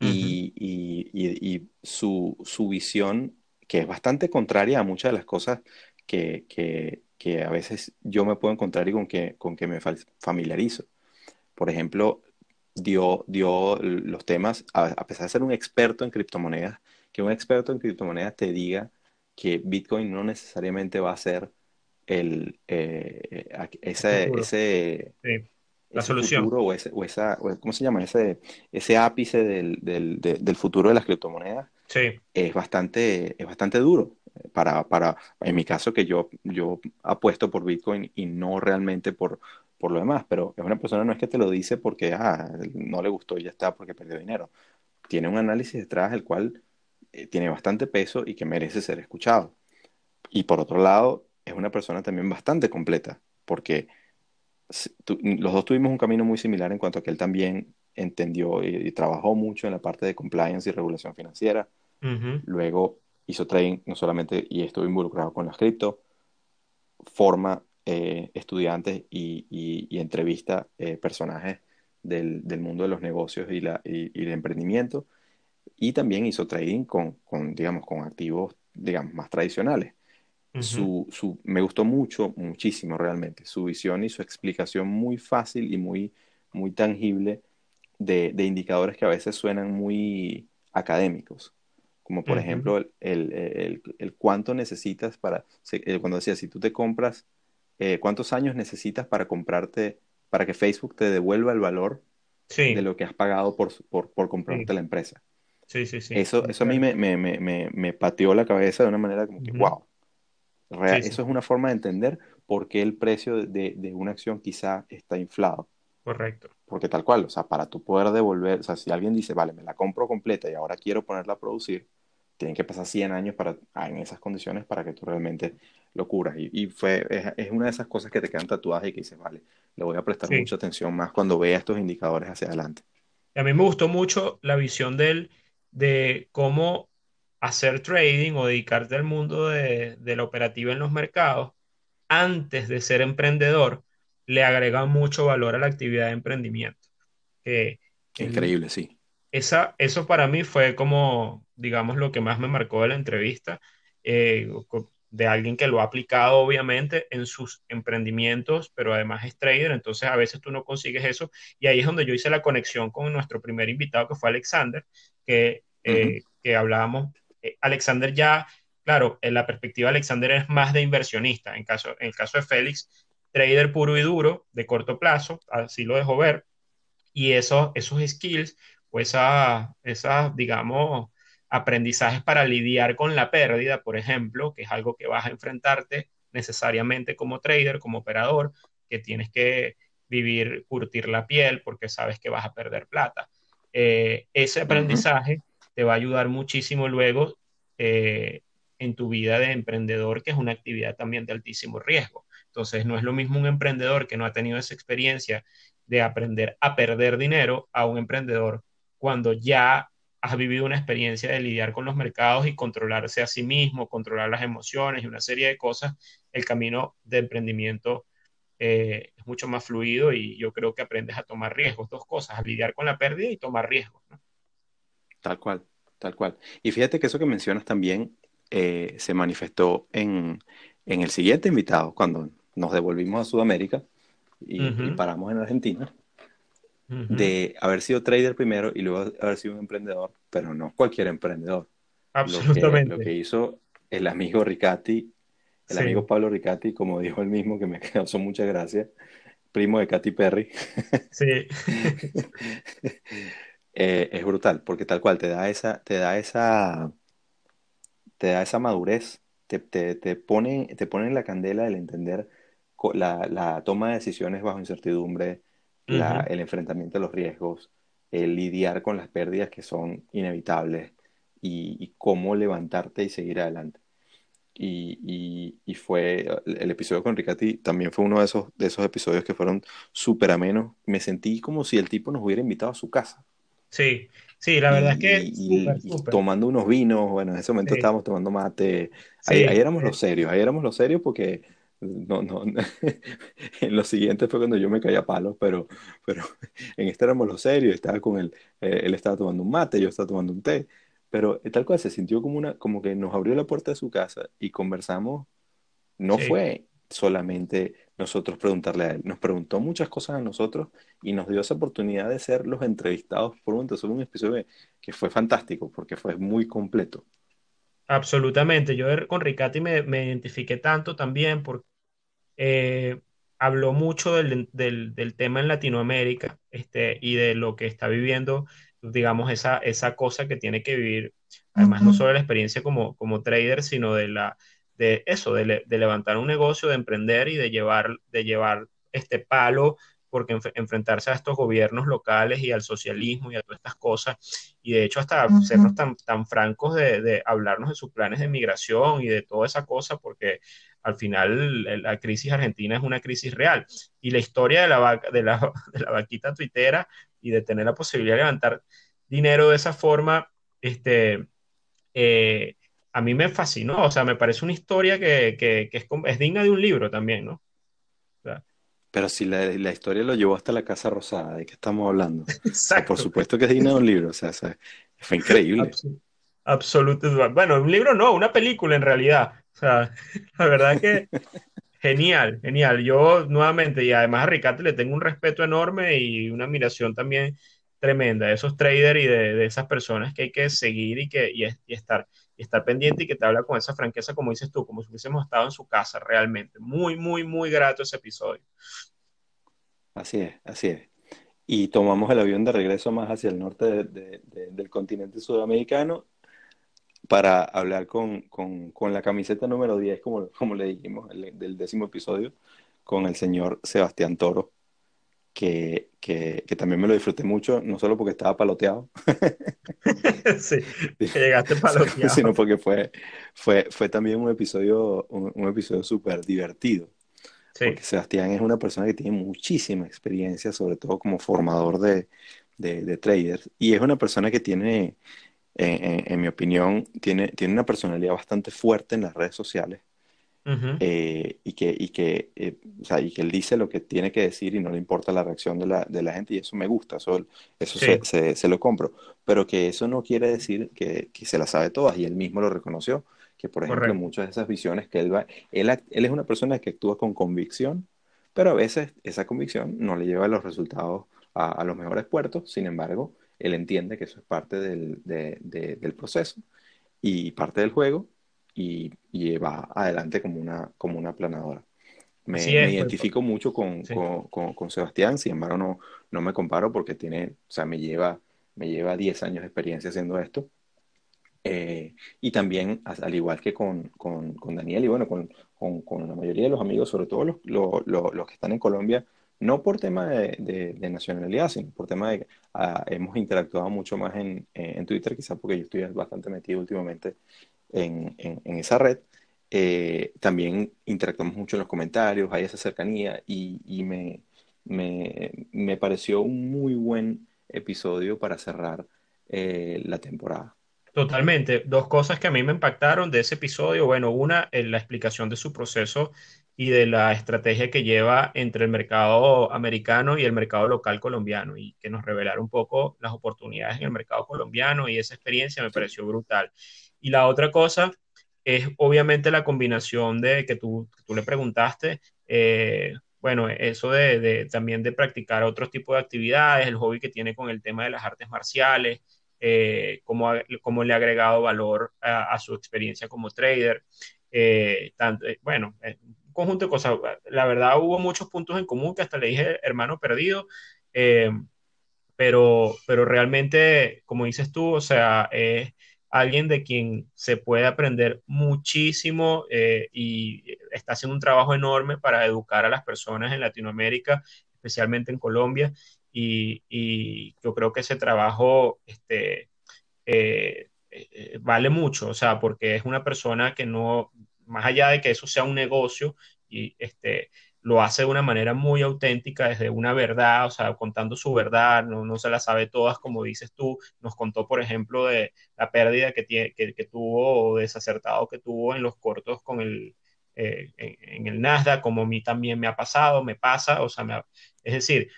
y, y, y, su, su visión, que es bastante contraria a muchas de las cosas que, que, que a veces yo me puedo encontrar y con que, con que me familiarizo. Por ejemplo, dio, dio los temas, a, pesar de ser un experto en criptomonedas, que un experto en criptomonedas te diga que Bitcoin no necesariamente va a ser el, eh, ese, ese, la solución. o, ese, o esa, ¿cómo se llama? Ese, ese ápice del, del, del futuro de las criptomonedas sí. es, bastante, es bastante duro para, para, en mi caso, que yo, yo apuesto por Bitcoin y no realmente por, por lo demás, pero es una persona no es que te lo dice porque ah, no le gustó y ya está porque perdió dinero. Tiene un análisis detrás el cual eh, tiene bastante peso y que merece ser escuchado. Y por otro lado, es una persona también bastante completa, porque los dos tuvimos un camino muy similar en cuanto a que él también entendió y, trabajó mucho en la parte de compliance y regulación financiera. Luego hizo trading no solamente y estuvo involucrado con las cripto, forma eh, estudiantes y, y, entrevista eh, personajes del, del, mundo de los negocios y, la, y, el emprendimiento y también hizo trading con, con, digamos, con activos digamos, más tradicionales. Su, su, me gustó mucho, muchísimo realmente, su visión y su explicación muy fácil y muy, muy tangible de, de indicadores que a veces suenan muy académicos como por ejemplo el, el, el, cuánto necesitas para, eh, cuando decía, si tú te compras, eh, cuántos años necesitas para comprarte, para que Facebook te devuelva el valor de lo que has pagado por, por, por comprarte la empresa. Sí, sí, sí. Eso, eso a mí me, me, me, me, pateó la cabeza de una manera como que, wow. Eso es una forma de entender por qué el precio de, de una acción quizá está inflado. Correcto. Porque tal cual, o sea, para tú poder devolver, o sea, si alguien dice, vale, me la compro completa y ahora quiero ponerla a producir, tienen que pasar 100 años para, ah, en esas condiciones para que tú realmente lo curas. Y, y fue, es, una de esas cosas que te quedan tatuadas y que dices, vale, le voy a prestar mucha atención más cuando vea estos indicadores hacia adelante. A mí me gustó mucho la visión de él de cómo hacer trading o dedicarte al mundo de, de la operativa en los mercados antes de ser emprendedor le agrega mucho valor a la actividad de emprendimiento. Increíble, sí. Esa, eso para mí fue como, digamos, lo que más me marcó de la entrevista, eh, de alguien que lo ha aplicado obviamente en sus emprendimientos, pero además es trader, entonces a veces tú no consigues eso. Y ahí es donde yo hice la conexión con nuestro primer invitado, que fue Alexander, que, eh, que hablábamos. Eh, Alexander ya, claro, en la perspectiva de Alexander es más de inversionista. En, caso, en el caso de Félix, trader puro y duro, de corto plazo, así lo dejo ver, y esos, esos skills, pues esas, digamos, aprendizajes para lidiar con la pérdida, por ejemplo, que es algo que vas a enfrentarte necesariamente como trader, como operador, que tienes que vivir, curtir la piel porque sabes que vas a perder plata. Eh, ese aprendizaje te va a ayudar muchísimo luego eh, en tu vida de emprendedor, que es una actividad también de altísimo riesgo. Entonces, no es lo mismo un emprendedor que no ha tenido esa experiencia de aprender a perder dinero a un emprendedor cuando ya has vivido una experiencia de lidiar con los mercados y controlarse a sí mismo, controlar las emociones y una serie de cosas, el camino de emprendimiento eh, es mucho más fluido y yo creo que aprendes a tomar riesgos, dos cosas, a lidiar con la pérdida y tomar riesgos. Tal cual, tal cual. Y fíjate que eso que mencionas también eh, se manifestó en, en el siguiente invitado, cuando nos devolvimos a Sudamérica y, paramos en Argentina, de haber sido trader primero y luego haber sido un emprendedor, pero no cualquier emprendedor. Absolutamente. Lo que, hizo el amigo Ricati, el amigo Pablo Ricati, como dijo él mismo, que me *laughs* causó mucha gracia, primo de Katy Perry. Sí. *laughs* Eh, es brutal, porque tal cual te da esa, te da esa, te da esa madurez, te, te, te pone, te pone en la candela el entender la, la toma de decisiones bajo incertidumbre, la, el enfrentamiento a los riesgos, el lidiar con las pérdidas que son inevitables y, y cómo levantarte y seguir adelante. Y, y, fue el episodio con Ricati también fue uno de esos, de esos episodios que fueron súper amenos. Me sentí como si el tipo nos hubiera invitado a su casa. Sí, sí, la verdad es que y, tomando unos vinos, bueno, en ese momento estábamos tomando mate. Ahí, ahí éramos los serios, ahí éramos los serios porque no, no, *laughs* en lo siguiente fue cuando yo me caía a palos, pero, pero *laughs* en este éramos los serios, estaba con él, eh, él estaba tomando un mate, yo estaba tomando un té, pero tal cual se sintió como una, como que nos abrió la puerta de su casa y conversamos, no fue solamente nosotros preguntarle a él, nos preguntó muchas cosas a nosotros y nos dio esa oportunidad de ser los entrevistados por un, un episodio que fue fantástico porque fue muy completo. Absolutamente, yo con Ricati me, me identifiqué tanto también porque eh, habló mucho del, del, tema en Latinoamérica este, y de lo que está viviendo, digamos, esa, esa cosa que tiene que vivir, además no solo la experiencia como, como trader, sino de, la, de eso, de, de levantar un negocio, de emprender y de llevar, de llevar este palo porque enfrentarse a estos gobiernos locales y al socialismo y a todas estas cosas, y de hecho hasta sernos tan, tan francos de, de, hablarnos de sus planes de migración y de toda esa cosa, porque al final la crisis argentina es una crisis real. Y la historia de la, vaca, de la, *laughs* de la vaquita tuitera y de tener la posibilidad de levantar dinero de esa forma, este, eh, a mí me fascinó, o sea, me parece una historia que, que, que es, es, digna de un libro también, ¿no? Pero si la, la, historia lo llevó hasta la Casa Rosada, ¿de qué estamos hablando? Exacto. por supuesto que es digna de un libro, o sea, fue increíble. Absolutamente. Bueno, un libro no, una película en realidad. O sea, *laughs* la verdad que genial, genial. Yo nuevamente, y además a Ricardo le tengo un respeto enorme y una admiración también tremenda de esos traders y de, de esas personas que hay que seguir y, que, y, y estar estar pendiente y que te habla con esa franqueza, como dices tú, como si hubiésemos estado en su casa realmente. Muy, muy, muy grato ese episodio. Así es, así es. Y tomamos el avión de regreso más hacia el norte de, de, del continente sudamericano para hablar con, con, con, la camiseta número 10, como, como le dijimos, el, del décimo episodio, con el señor Sebastián Toro, que, que, que, también me lo disfruté mucho, no solo porque estaba paloteado. *laughs* sí, *laughs* llegaste paloteado. sino porque fue, fue, fue también un episodio, un, un episodio súper divertido. Sí. Porque Sebastián es una persona que tiene muchísima experiencia, sobre todo como formador de, de, de traders, y es una persona que tiene, en, en, mi opinión, tiene, tiene una personalidad bastante fuerte en las redes sociales. Uh -huh. eh, y que, y, que, eh, o sea, y que él dice lo que tiene que decir y no le importa la reacción de la, de la gente y eso me gusta, eso, eso sí. se, se, se, lo compro, pero que eso no quiere decir que, que, se la sabe todas y él mismo lo reconoció, que por ejemplo Correcto. muchas de esas visiones que él va, él, él es una persona que actúa con convicción, pero a veces esa convicción no le lleva los resultados a, a los mejores puertos, sin embargo, él entiende que eso es parte del, de, de, del proceso y parte del juego y, y, va adelante como una, como una planadora. Me, es, me pues, identifico pues, mucho con, sí. con, con, con, Sebastián, sin embargo no, no me comparo porque tiene, o sea, me lleva, me lleva 10 años de experiencia haciendo esto. Eh, y también, al igual que con, con, con Daniel y bueno, con, con, la mayoría de los amigos, sobre todo los, los, los, los que están en Colombia, no por tema de, de, de, nacionalidad, sino por tema de que uh, hemos interactuado mucho más en, en Twitter, quizás porque yo estoy bastante metido últimamente en, en, en esa red. Eh, también interactuamos mucho en los comentarios, hay esa cercanía y, y me, me, me, pareció un muy buen episodio para cerrar eh, la temporada. Totalmente. Dos cosas que a mí me impactaron de ese episodio. Bueno, una, la explicación de su proceso y de la estrategia que lleva entre el mercado americano y el mercado local colombiano y que nos revelara un poco las oportunidades en el mercado colombiano y esa experiencia me pareció brutal. Y la otra cosa es obviamente la combinación de que tú, tú le preguntaste, eh, bueno, eso de, de, también de practicar otros tipos de actividades, el hobby que tiene con el tema de las artes marciales, eh, cómo, le ha agregado valor a, su experiencia como trader. Eh, tanto, eh, bueno, conjunto de cosas. La verdad hubo muchos puntos en común que hasta le dije hermano perdido, eh, pero, pero realmente, como dices tú, o sea, alguien de quien se puede aprender muchísimo eh, y está haciendo un trabajo enorme para educar a las personas en Latinoamérica, especialmente en Colombia, y, yo creo que ese trabajo este, eh, vale mucho, o sea, porque es una persona que no, más allá de que eso sea un negocio, y este, lo hace de una manera muy auténtica, desde una verdad, o sea, contando su verdad, no, no se la sabe todas, como dices tú. Nos contó, por ejemplo, de la pérdida que, tiene, que, que tuvo o desacertado que tuvo en los cortos con el, eh, en, el Nasdaq, como a mí también me ha pasado, me pasa, o sea, me es decir,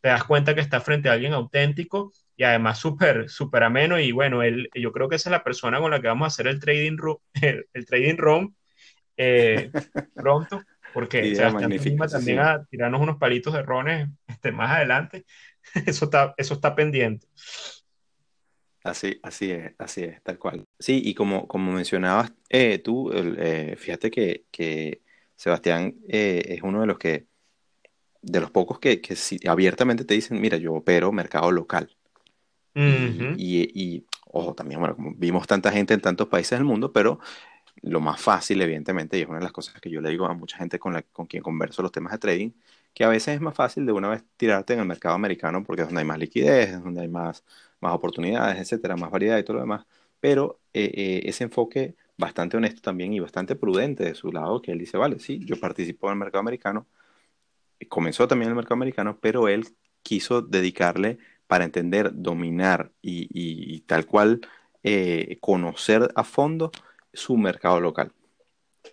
te das cuenta que está frente a alguien auténtico y además súper, súper ameno y bueno, él, yo creo que esa es la persona con la que vamos a hacer el trading room, *laughs* el, trading room eh, *laughs* pronto porque también a tirarnos unos palitos de rones este, más adelante. *laughs* Eso está, eso está pendiente. Así, así es, así es, tal cual. Sí, y como, como mencionabas eh, tú, eh, fíjate que, que Sebastián eh, es uno de los que, de los pocos que, que abiertamente te dicen, mira, yo opero mercado local. y, y, ojo, también, bueno, como vimos tanta gente en tantos países del mundo, pero lo más fácil, evidentemente, y es una de las cosas que yo le digo a mucha gente con, la, con quien converso los temas de trading, que a veces es más fácil de una vez tirarte en el mercado americano porque es donde hay más liquidez, es donde hay más, más oportunidades, etcétera, más variedad y todo lo demás. Pero eh, eh, ese enfoque bastante honesto también y bastante prudente de su lado, que él dice, vale, sí, yo participo en el mercado americano, comenzó también en el mercado americano, pero él quiso dedicarle para entender, dominar y, tal cual eh, conocer a fondo su mercado local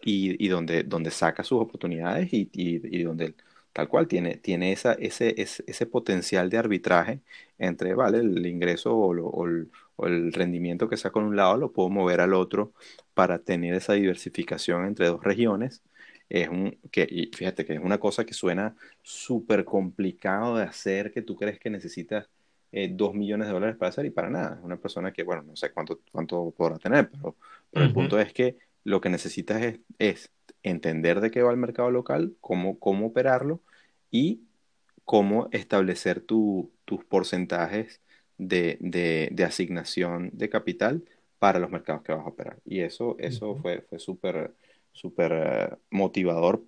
y, donde, donde saca sus oportunidades y, donde tal cual tiene, tiene esa, ese, ese, ese, potencial de arbitraje entre, vale, el ingreso o, o, el, o, el, rendimiento que saco en un lado lo puedo mover al otro para tener esa diversificación entre dos regiones. Es un, que, y fíjate que es una cosa que suena súper complicado de hacer, que tú crees que necesitas eh, dos millones de dólares para hacer y para nada. Es una persona que, bueno, no sé cuánto, cuánto podrá tener, pero, pero el punto es que lo que necesitas es, es, entender de qué va el mercado local, cómo, cómo operarlo y cómo establecer tu, tus porcentajes de, de, de, asignación de capital para los mercados que vas a operar. Y eso, eso fue, fue súper súper eh, motivador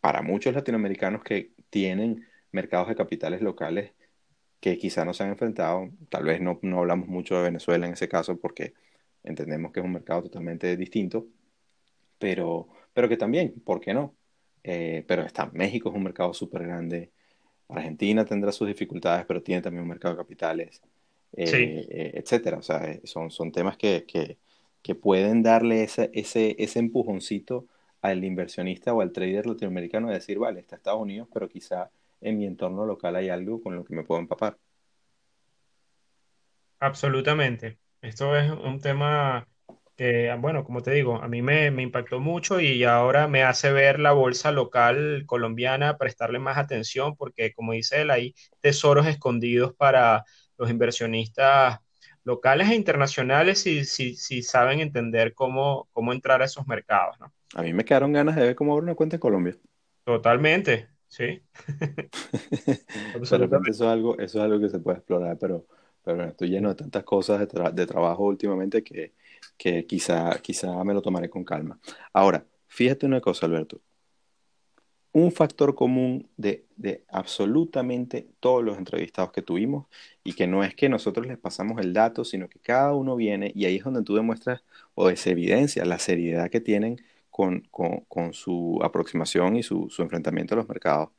para muchos latinoamericanos que tienen mercados de capitales locales que quizá no se han enfrentado. Tal vez no, no hablamos mucho de Venezuela en ese caso porque entendemos que es un mercado totalmente distinto, pero, pero que también, ¿por qué no? Eh, pero está, México es un mercado súper grande, Argentina tendrá sus dificultades, pero tiene también un mercado de capitales, eh, eh, etcétera. O sea, son, son temas que, que, que pueden darle ese, ese, ese empujoncito al inversionista o al trader latinoamericano de decir, vale, está Estados Unidos, pero quizá en mi entorno local hay algo con lo que me puedo empapar. Absolutamente. Esto es un tema que, bueno, como te digo, a mí me, impactó mucho y ahora me hace ver la bolsa local colombiana, prestarle más atención, porque como dice él, hay tesoros escondidos para los inversionistas locales e internacionales si, si, si saben entender cómo, cómo entrar a esos mercados, ¿no? A mí me quedaron ganas de ver cómo abrir una cuenta en Colombia. Totalmente. Sí. *laughs* eso es, algo, eso es algo que se puede explorar, pero, pero estoy lleno de tantas cosas de, de trabajo últimamente que, que quizá, quizá me lo tomaré con calma. Ahora, fíjate una cosa, Alberto. Un factor común de, de, absolutamente todos los entrevistados que tuvimos y que no es que nosotros les pasamos el dato, sino que cada uno viene y ahí es donde tú demuestras o es evidencia la seriedad que tienen con, su aproximación y su, enfrentamiento a los mercados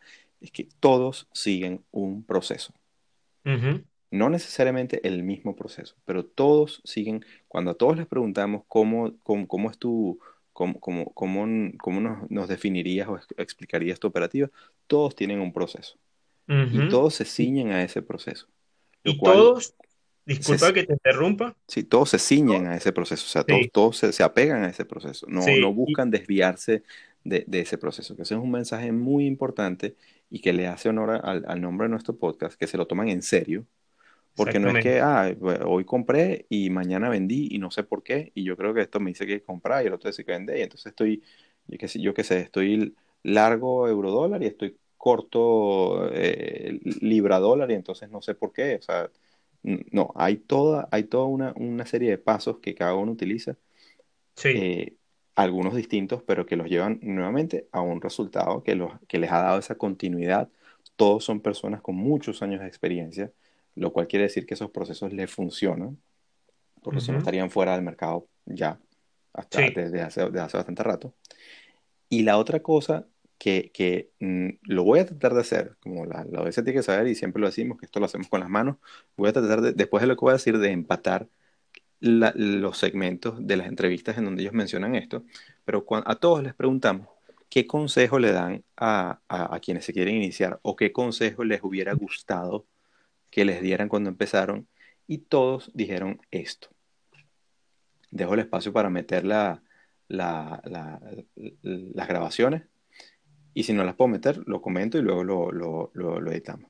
es que todos siguen un proceso. No necesariamente el mismo proceso, pero todos siguen, cuando a todos les preguntamos cómo, cómo, es tu, cómo, cómo, cómo nos, definirías o explicarías tu operativa, todos tienen un proceso. Y todos se ciñen a ese proceso. y todos Disculpa que te interrumpa. Sí, todos se ciñen a ese proceso, o sea, todos, se, apegan a ese proceso, no, no buscan desviarse de, ese proceso, que ese es un mensaje muy importante y que le hace honor al, nombre de nuestro podcast, que se lo toman en serio, porque no es que, ah, hoy compré y mañana vendí y no sé por qué, y yo creo que esto me dice que comprar y el otro dice que vender, y entonces estoy, yo qué sé, yo qué sé, estoy largo euro dólar y estoy corto eh, libra dólar y entonces no sé por qué. O sea, no, hay toda, hay toda una, serie de pasos que cada uno utiliza. Eh, algunos distintos, pero que los llevan nuevamente a un resultado que, los, que les ha dado esa continuidad. Todos son personas con muchos años de experiencia, lo cual quiere decir que esos procesos les funcionan, porque si no estarían fuera del mercado ya, hasta desde, hace, desde hace bastante rato. Y la otra cosa que, mm, lo voy a tratar de hacer, como la, la audiencia tiene que saber y siempre lo decimos, que esto lo hacemos con las manos, voy a tratar de, después de lo que voy a decir, de empatar los segmentos de las entrevistas en donde ellos mencionan esto, pero a todos les preguntamos qué consejo le dan a, a, quienes se quieren iniciar o qué consejo les hubiera gustado que les dieran cuando empezaron y todos dijeron esto. Dejo el espacio para meter la, la, las grabaciones y si no las puedo meter, lo comento y luego lo, lo, lo, editamos.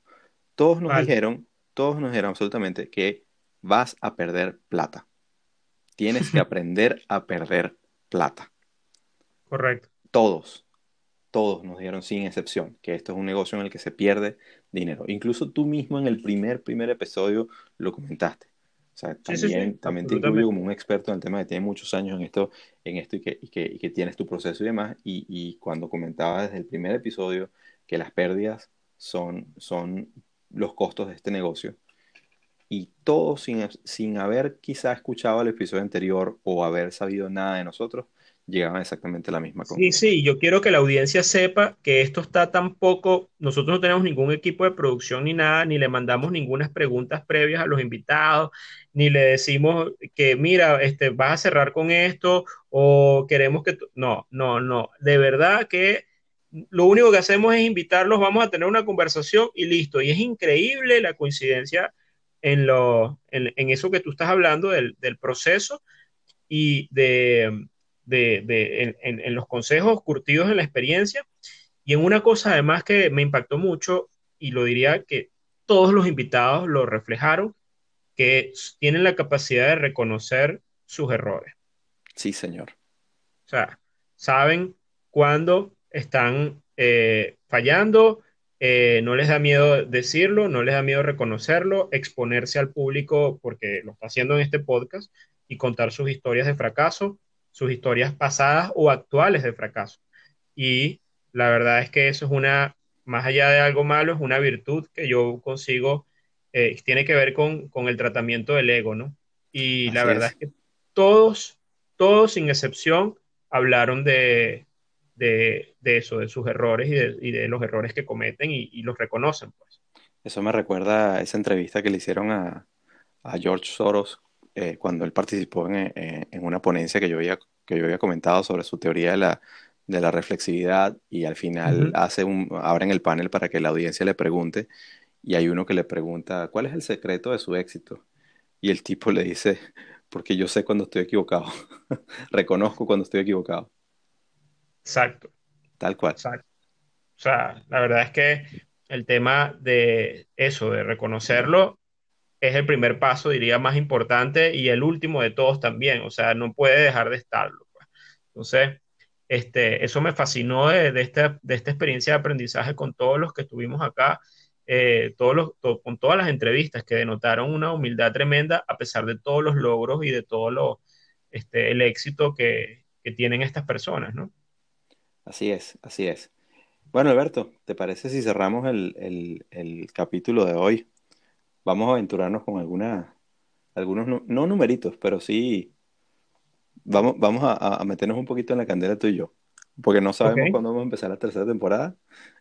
Todos nos dijeron, todos nos dijeron absolutamente que vas a perder plata. Tienes que *laughs* aprender a perder plata. Correcto. Todos, todos nos dijeron sin excepción que esto es un negocio en el que se pierde dinero. Incluso tú mismo en el primer, primer episodio lo comentaste. Sea, también, también te incluyo como un experto en el tema que tiene muchos años en esto, en esto y, que, y que, y que tienes tu proceso y demás. Y, y, cuando comentaba desde el primer episodio que las pérdidas son, son los costos de este negocio, y todo sin, sin haber quizá escuchado el episodio anterior o haber sabido nada de nosotros, llegaban exactamente a la misma conclusión. Sí, sí, yo quiero que la audiencia sepa que esto está tan poco, nosotros no tenemos ningún equipo de producción ni nada, ni le mandamos ninguna preguntas previas a los invitados, ni le decimos que, mira, este, vas a cerrar con esto o queremos que... No, no, no, de verdad que lo único que hacemos es invitarlos, vamos a tener una conversación y listo. Y es increíble la coincidencia en, lo, en, eso que tú estás hablando del, del proceso y de de, en, los consejos curtidos en la experiencia. Y en una cosa además que me impactó mucho, y lo diría que todos los invitados lo reflejaron, que tienen la capacidad de reconocer sus errores. Sí, señor. O sea, saben cuándo están eh, fallando, eh, no les da miedo decirlo, no les da miedo reconocerlo, exponerse al público porque lo está haciendo en este podcast y contar sus historias de fracaso sus historias pasadas o actuales de fracaso. Y la verdad es que eso es una, más allá de algo malo, es una virtud que yo consigo, eh, tiene que ver con, el tratamiento del ego, ¿no? Y la verdad es. que todos, todos sin excepción, hablaron de, de, eso, de sus errores y de, los errores que cometen y, los reconocen, pues. Eso me recuerda a esa entrevista que le hicieron a, a George Soros eh, cuando él participó en, eh, en, una ponencia que yo, había, que yo había comentado sobre su teoría de la, de la reflexividad y al final hace un, abren el panel para que la audiencia le pregunte y hay uno que le pregunta, ¿cuál es el secreto de su éxito? Y el tipo le dice, porque yo sé cuando estoy equivocado, *laughs* reconozco cuando estoy equivocado. Exacto. Tal cual. Exacto. O sea, la verdad es que el tema de eso, de reconocerlo, es el primer paso, diría, más importante y el último de todos también, o sea, no puede dejar de estarlo. Pues. Entonces, este, eso me fascinó de, esta, de esta experiencia de aprendizaje con todos los que estuvimos acá, eh, todos los, con todas las entrevistas que denotaron una humildad tremenda a pesar de todos los logros y de todo lo, este, el éxito que, que tienen estas personas, ¿no? Así es, así es. Bueno, Alberto, ¿te parece si cerramos el, el capítulo de hoy? Vamos a aventurarnos con alguna, algunos, no, numeritos, pero sí, vamos, vamos a, meternos un poquito en la candela tú y yo, porque no sabemos cuándo vamos a empezar la tercera temporada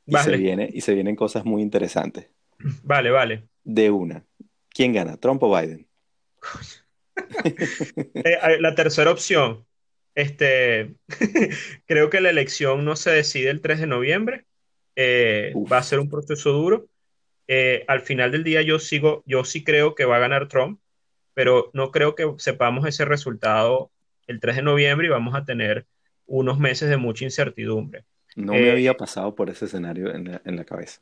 y, se viene, y se vienen cosas muy interesantes. *laughs* Vale, vale. De una. ¿Quién gana, Trump o Biden? Eh, la tercera opción. Este, *laughs* creo que la elección no se decide el 3 de noviembre. Eh, va a ser un proceso duro. Eh, al final del día yo sigo, yo sí creo que va a ganar Trump, pero no creo que sepamos ese resultado el 3 de noviembre y vamos a tener unos meses de mucha incertidumbre. No me había eh, pasado por ese escenario en la, cabeza.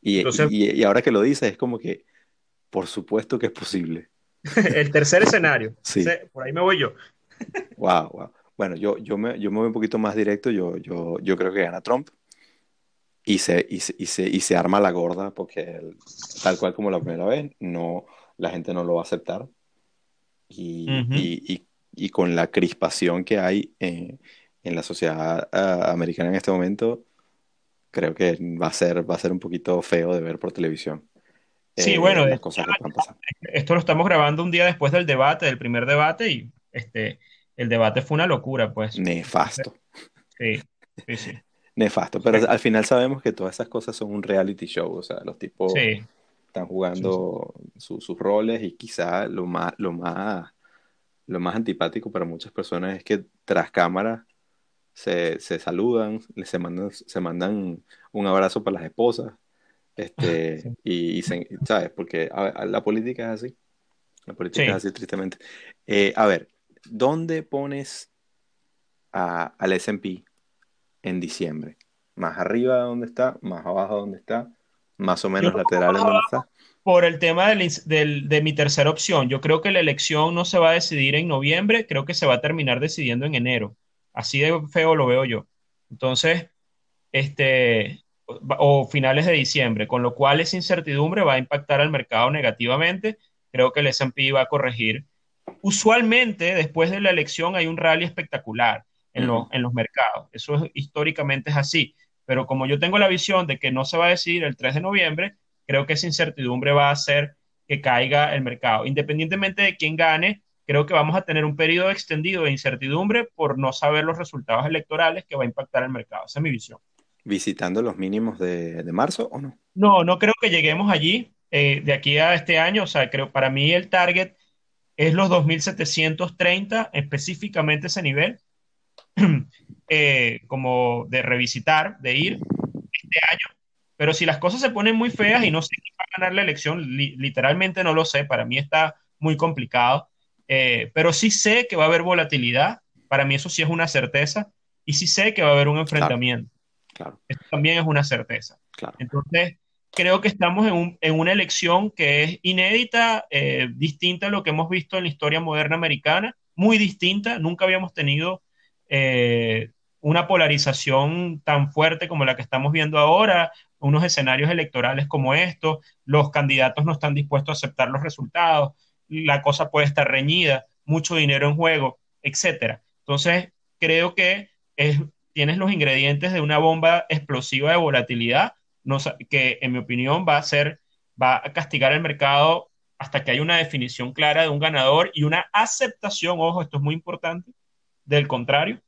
Y, y, ahora que lo dices, es como que, por supuesto que es posible. *laughs* el tercer escenario. Sí. Por ahí me voy yo. wow, wow. Bueno, yo, yo, me, yo me voy un poquito más directo. Yo, yo, yo creo que gana Trump. Y se, y se, y se, y se arma la gorda porque tal cual como la primera vez, no, la gente no lo va a aceptar. Y, y, y con la crispación que hay en, en la sociedad uh, americana en este momento, creo que va a ser, va a ser un poquito feo de ver por televisión. Sí, eh, bueno, las cosas que puedan pasar. esto lo estamos grabando un día después del debate, del primer debate, y este, el debate fue una locura, pues. Nefasto. Sí, sí, sí. Nefasto, pero al final sabemos que todas esas cosas son un reality show, o sea, los tipos están jugando sus roles y quizá lo más, lo más, lo más antipático para muchas personas es que tras cámara se, se saludan, se mandan, se mandan un abrazo para las esposas, este, *laughs* y, ¿sabes? Porque la política es así, la política es así tristemente. Eh, a ver, ¿dónde pones a, al S&P en diciembre? ¿Más arriba de donde está? ¿Más abajo de donde está? ¿Más o menos lateral de donde está? Por el tema de mi tercera opción, yo creo que la elección no se va a decidir en noviembre, creo que se va a terminar decidiendo en enero. Así de feo lo veo yo. Entonces, este, o finales de diciembre, con lo cual esa incertidumbre va a impactar al mercado negativamente. Creo que el S&P va a corregir. Usualmente, después de la elección hay un rally espectacular en, en los mercados. Eso históricamente es así. Pero como yo tengo la visión de que no se va a decidir el 3 de noviembre, creo que esa incertidumbre va a hacer que caiga el mercado. Independientemente de quién gane, creo que vamos a tener un periodo extendido de incertidumbre por no saber los resultados electorales que va a impactar el mercado. Esa es mi visión. ¿Visitando los mínimos de, marzo o no? No, no creo que lleguemos allí eh, de aquí a este año. O sea, creo para mí el target es los 2.730, específicamente ese nivel, *clears throat* eh, como de revisitar, de ir este año. Pero si las cosas se ponen muy feas y no sé quién va a ganar la elección, literalmente no lo sé, para mí está muy complicado. Eh, pero sí sé que va a haber volatilidad, para mí eso sí es una certeza, y sí sé que va a haber un enfrentamiento. Claro. Esto también es una certeza. Claro. Entonces, creo que estamos en, una elección que es inédita, eh, distinta a lo que hemos visto en la historia moderna americana, muy distinta, nunca habíamos tenido eh, una polarización tan fuerte como la que estamos viendo ahora, unos escenarios electorales como estos, los candidatos no están dispuestos a aceptar los resultados, la cosa puede estar reñida, mucho dinero en juego, etcétera. Entonces, creo que es, tienes los ingredientes de una bomba explosiva de volatilidad, que en mi opinión va a ser, va a castigar el mercado hasta que haya una definición clara de un ganador y una aceptación, ojo, esto es muy importante, del contrario.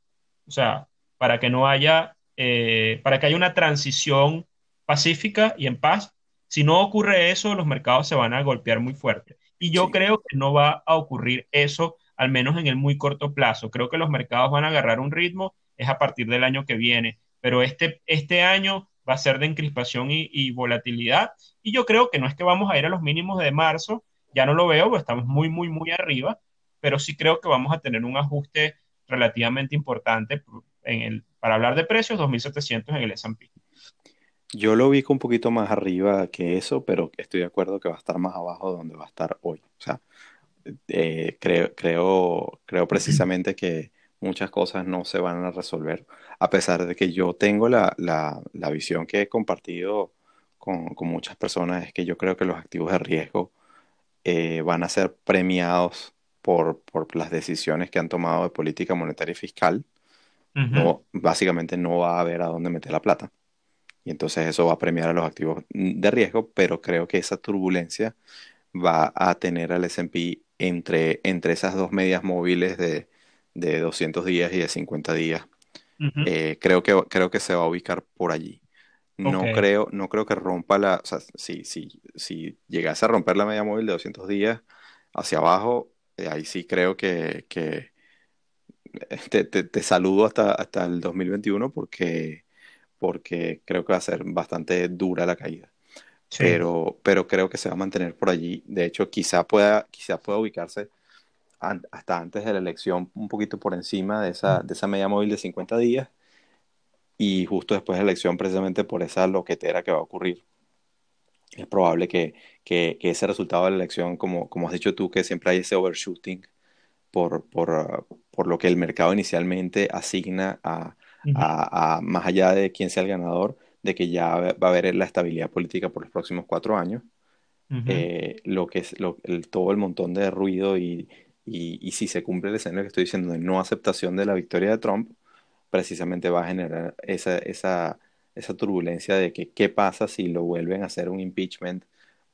O sea, para que no haya, eh, para que haya una transición pacífica y en paz. Si no ocurre eso, los mercados se van a golpear muy fuerte. Y yo creo que no va a ocurrir eso, al menos en el muy corto plazo. Creo que los mercados van a agarrar un ritmo, es a partir del año que viene. Pero este, este año va a ser de encrispación y, volatilidad. Y yo creo que no es que vamos a ir a los mínimos de marzo, ya no lo veo, pues estamos muy, muy, muy arriba, pero sí creo que vamos a tener un ajuste relativamente importante en el, para hablar de precios, 2.700 en el S&P. Yo lo ubico un poquito más arriba que eso, pero estoy de acuerdo que va a estar más abajo de donde va a estar hoy. O sea, eh, creo, creo, creo precisamente que muchas cosas no se van a resolver, a pesar de que yo tengo la, la, visión que he compartido con, con, muchas personas, es que yo creo que los activos de riesgo eh, van a ser premiados por, por, las decisiones que han tomado de política monetaria y fiscal. no, básicamente no va a haber a dónde meter la plata y entonces eso va a premiar a los activos de riesgo, pero creo que esa turbulencia va a tener al S&P entre, entre esas dos medias móviles de, de 200 días y de 50 días. Eh, creo, que, creo que se va a ubicar por allí. No, creo, no creo que rompa la... O sea, si, si, si llegase a romper la media móvil de 200 días hacia abajo, ahí sí creo que, que eh, *laughs* te, te, te, saludo hasta, hasta el 2021 porque porque creo que va a ser bastante dura la caída. Pero, pero creo que se va a mantener por allí. De hecho, quizá pueda, quizá pueda ubicarse hasta antes de la elección un poquito por encima de esa, de esa media móvil de 50 días y justo después de la elección precisamente por esa loquetera que va a ocurrir. Es probable que, que, que ese resultado de la elección, como, como has dicho tú, que siempre hay ese overshooting por, por, por lo que el mercado inicialmente asigna a, a, más allá de quién sea el ganador, de que ya va a haber la estabilidad política por los próximos cuatro años. Eh, lo que es todo el montón de ruido y, y, si se cumple el escenario que estoy diciendo de no aceptación de la victoria de Trump, precisamente va a generar esa, esa, esa turbulencia de que qué pasa si lo vuelven a hacer un impeachment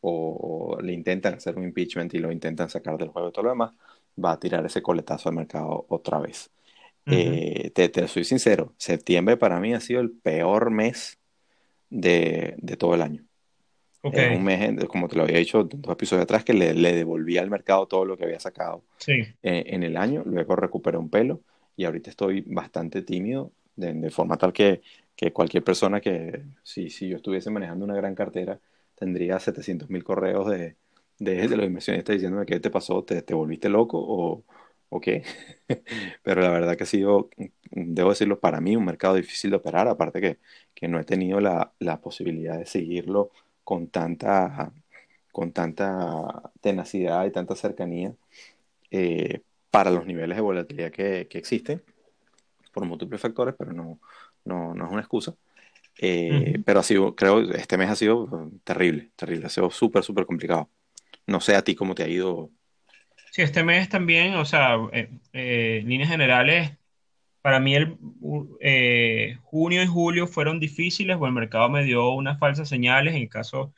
o, le intentan hacer un impeachment y lo intentan sacar del juego y todo lo demás, va a tirar ese coletazo al mercado otra vez. Eh, te, te, soy sincero, septiembre para mí ha sido el peor mes de, de todo el año. Okay. un mes, como te lo había dicho dos episodios atrás, que le, le devolvía al mercado todo lo que había sacado sí. en el año, luego recuperé un pelo y ahorita estoy bastante tímido, de, de forma tal que, que, cualquier persona que, si, si yo estuviese manejando una gran cartera, tendría 700 mil correos de, de, de, los inversionistas diciéndome qué te pasó, te, te volviste loco o, o qué. *laughs* Pero la verdad que ha sido, debo decirlo, para mí un mercado difícil de operar, aparte que, que no he tenido la, la posibilidad de seguirlo con tanta, con tanta tenacidad y tanta cercanía eh, para los niveles de volatilidad que, que, existen por múltiples factores, pero no, no, no es una excusa. Eh, uh -huh. Pero ha sido, creo, este mes ha sido terrible, terrible, ha sido súper, súper complicado. No sé a ti cómo te ha ido. Sí, este mes también, o sea, eh, eh, líneas generales, para mí el eh, junio y julio fueron difíciles, o el mercado me dio unas falsas señales, en el caso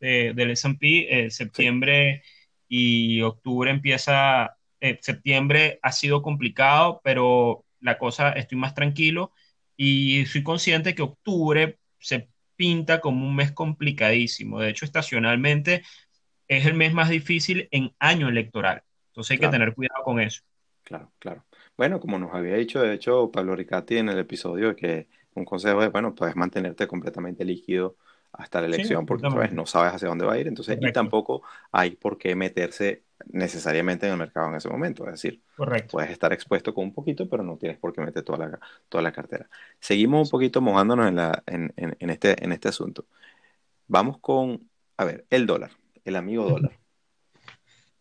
de, del S&P, eh, septiembre sí. y octubre empieza, eh, septiembre ha sido complicado, pero la cosa, estoy más tranquilo y soy consciente que octubre se pinta como un mes complicadísimo, de hecho estacionalmente es el mes más difícil en año electoral, entonces hay claro. que tener cuidado con eso. Claro, claro. Bueno, como nos había dicho, de hecho, Pablo Ricati en el episodio, que un consejo es, bueno, puedes mantenerte completamente líquido hasta la elección, sí, porque ¿sabes? no sabes hacia dónde va a ir, entonces, y tampoco hay por qué meterse necesariamente en el mercado en ese momento, es decir, Correcto. puedes estar expuesto con un poquito, pero no tienes por qué meter toda la, toda la cartera. Seguimos un poquito mojándonos en, la, en, en, en, este, en este asunto. Vamos con, a ver, el dólar, el amigo dólar.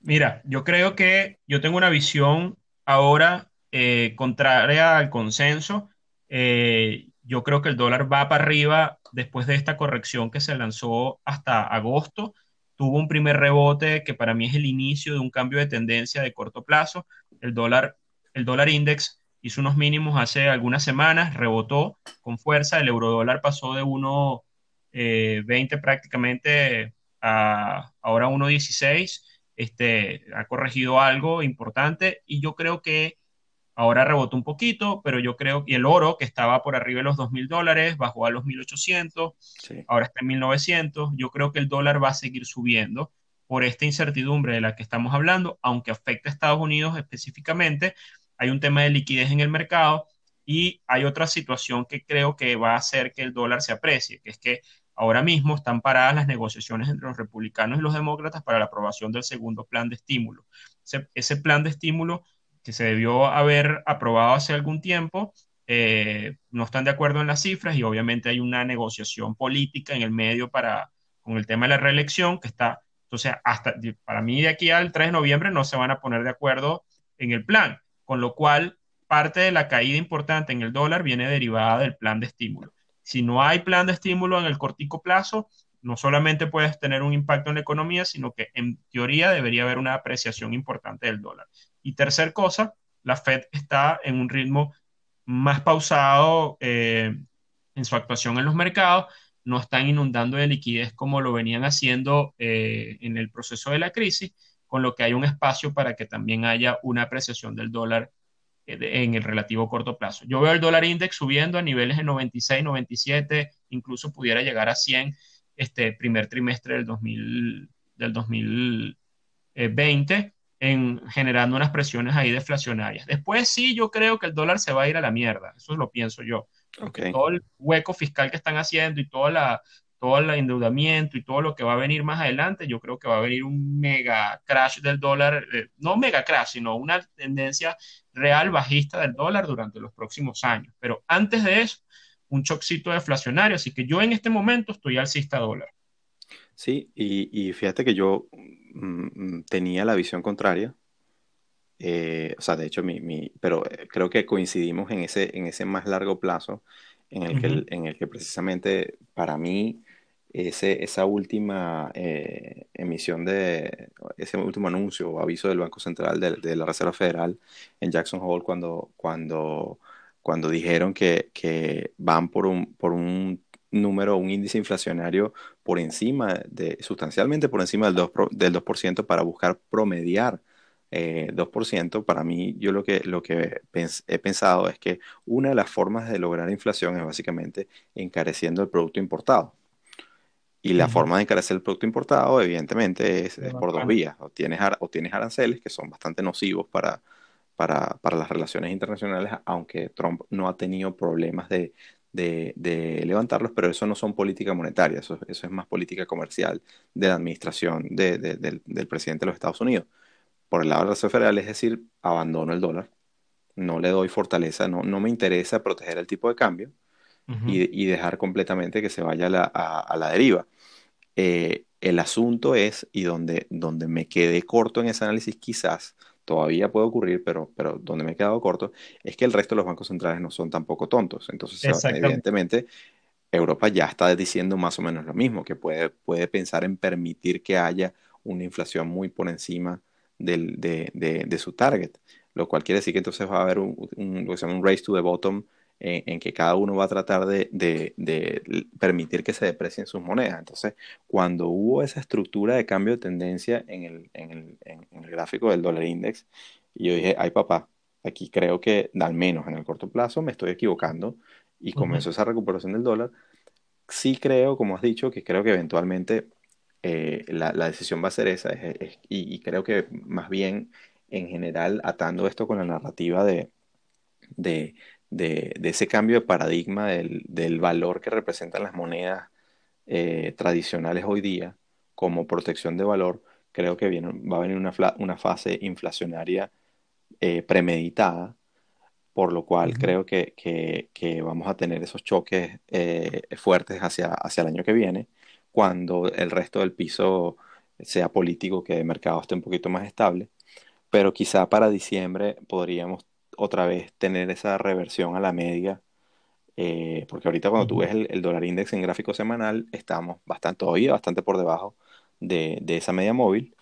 Mira, yo creo que yo tengo una visión ahora eh, contraria al consenso. Eh, yo creo que el dólar va para arriba después de esta corrección que se lanzó hasta agosto. Tuvo un primer rebote que para mí es el inicio de un cambio de tendencia de corto plazo. El dólar, el dólar index hizo unos mínimos hace algunas semanas, rebotó con fuerza. El eurodólar pasó de 1.20 eh, prácticamente a ahora 1.16. Este, ha corregido algo importante y yo creo que Ahora rebotó un poquito, pero yo creo que el oro, que estaba por arriba de los 2.000 dólares, bajó a los 1.800, sí. ahora está en 1.900. Yo creo que el dólar va a seguir subiendo por esta incertidumbre de la que estamos hablando, aunque afecta a Estados Unidos específicamente. Hay un tema de liquidez en el mercado y hay otra situación que creo que va a hacer que el dólar se aprecie, que es que ahora mismo están paradas las negociaciones entre los republicanos y los demócratas para la aprobación del segundo plan de estímulo. Ese, ese plan de estímulo que se debió haber aprobado hace algún tiempo, eh, no están de acuerdo en las cifras y obviamente hay una negociación política en el medio para, con el tema de la reelección que está, entonces, hasta para mí de aquí al 3 de noviembre no se van a poner de acuerdo en el plan, con lo cual parte de la caída importante en el dólar viene derivada del plan de estímulo. Si no hay plan de estímulo en el cortico plazo, no solamente puedes tener un impacto en la economía, sino que en teoría debería haber una apreciación importante del dólar. Y tercer cosa, la Fed está en un ritmo más pausado eh, en su actuación en los mercados, no están inundando de liquidez como lo venían haciendo eh, en el proceso de la crisis, con lo que hay un espacio para que también haya una apreciación del dólar eh, en el relativo corto plazo. Yo veo el dólar index subiendo a niveles de 96, 97, incluso pudiera llegar a 100 este primer trimestre del, 2000, del 2020 en generando unas presiones ahí deflacionarias. Después sí, yo creo que el dólar se va a ir a la mierda, eso lo pienso yo. Okay. Todo el hueco fiscal que están haciendo y toda la, todo el endeudamiento y todo lo que va a venir más adelante, yo creo que va a venir un mega crash del dólar, eh, no mega crash, sino una tendencia real bajista del dólar durante los próximos años. Pero antes de eso, un chocito deflacionario. Así que yo en este momento estoy alcista dólar. Sí, y, y fíjate que yo mmm, tenía la visión contraria. Eh, o sea, de hecho, mi, mi, pero creo que coincidimos en ese, en ese más largo plazo, en el, que, en el que precisamente para mí ese, esa última eh, emisión de, ese último anuncio o aviso del Banco Central de, la Reserva Federal en Jackson Hole cuando, cuando, cuando dijeron que, que van por un, por un número, un índice inflacionario por encima de, sustancialmente por encima del 2%, del 2 para buscar promediar eh, 2%, para mí yo lo que, lo que he pensado es que una de las formas de lograr inflación es básicamente encareciendo el producto importado. Y la forma de encarecer el producto importado, evidentemente, es, por dos vías. O tienes, o tienes aranceles, que son bastante nocivos para, para, para, las relaciones internacionales, aunque Trump no ha tenido problemas de, de, levantarlos, pero eso no son política monetaria, eso, eso es más política comercial de la administración de, del, del, presidente de los Estados Unidos. Por el lado de la Reserva Federal, es decir, abandono el dólar, no le doy fortaleza, no, no me interesa proteger el tipo de cambio y, y, dejar completamente que se vaya a la, a, la deriva. Eh, el asunto es, y donde, donde me quedé corto en ese análisis quizás, todavía puede ocurrir, pero, pero donde me he quedado corto, es que el resto de los bancos centrales no son tampoco tontos. Entonces, evidentemente, Europa ya está diciendo más o menos lo mismo, que puede, puede pensar en permitir que haya una inflación muy por encima del, de, de, de, su target, lo cual quiere decir que entonces va a haber un, un, un race to the bottom en, que cada uno va a tratar de, de, permitir que se deprecien sus monedas. Entonces, cuando hubo esa estructura de cambio de tendencia en el, en el, en el gráfico del dólar index, yo dije, ay papá, aquí creo que al menos en el corto plazo me estoy equivocando y comenzó esa recuperación del dólar. Sí creo, como has dicho, que creo que eventualmente eh, la, la, decisión va a ser esa y, y, creo que más bien en general atando esto con la narrativa de, de, de, ese cambio de paradigma del, del, valor que representan las monedas eh, tradicionales hoy día como protección de valor, creo que viene, va a venir una, una fase inflacionaria eh, premeditada, por lo cual creo que, que, que, vamos a tener esos choques eh, fuertes hacia, hacia el año que viene, cuando el resto del piso sea político, que el mercado esté un poquito más estable, pero quizá para diciembre podríamos otra vez tener esa reversión a la media, eh, porque ahorita cuando tú ves el, dólar index en gráfico semanal, estamos bastante, todavía bastante por debajo de, de esa media móvil,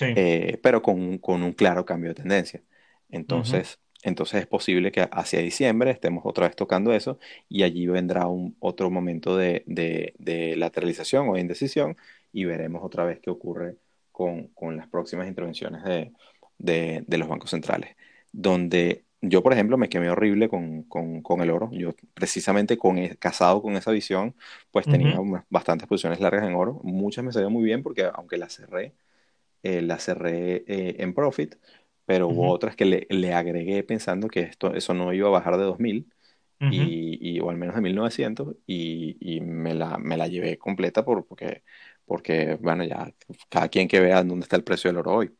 eh, pero con, con, un claro cambio de tendencia. Entonces, entonces es posible que hacia diciembre estemos otra vez tocando eso y allí vendrá un, otro momento de, de, de lateralización o indecisión y veremos otra vez qué ocurre con, con las próximas intervenciones de, de, los bancos centrales, donde yo, por ejemplo, me quemé horrible con, con, con el oro. Yo, precisamente con, e, casado con esa visión, pues tenía bastantes posiciones largas en oro. Muchas me salieron muy bien porque, aunque las cerré, eh, las cerré eh, en profit, pero hubo otras que le, le, agregué pensando que esto, eso no iba a bajar de 2000 y, y, o al menos de 1900 y, y me, la, me la llevé completa por, porque, porque, bueno, ya cada quien que vea dónde está el precio del oro hoy.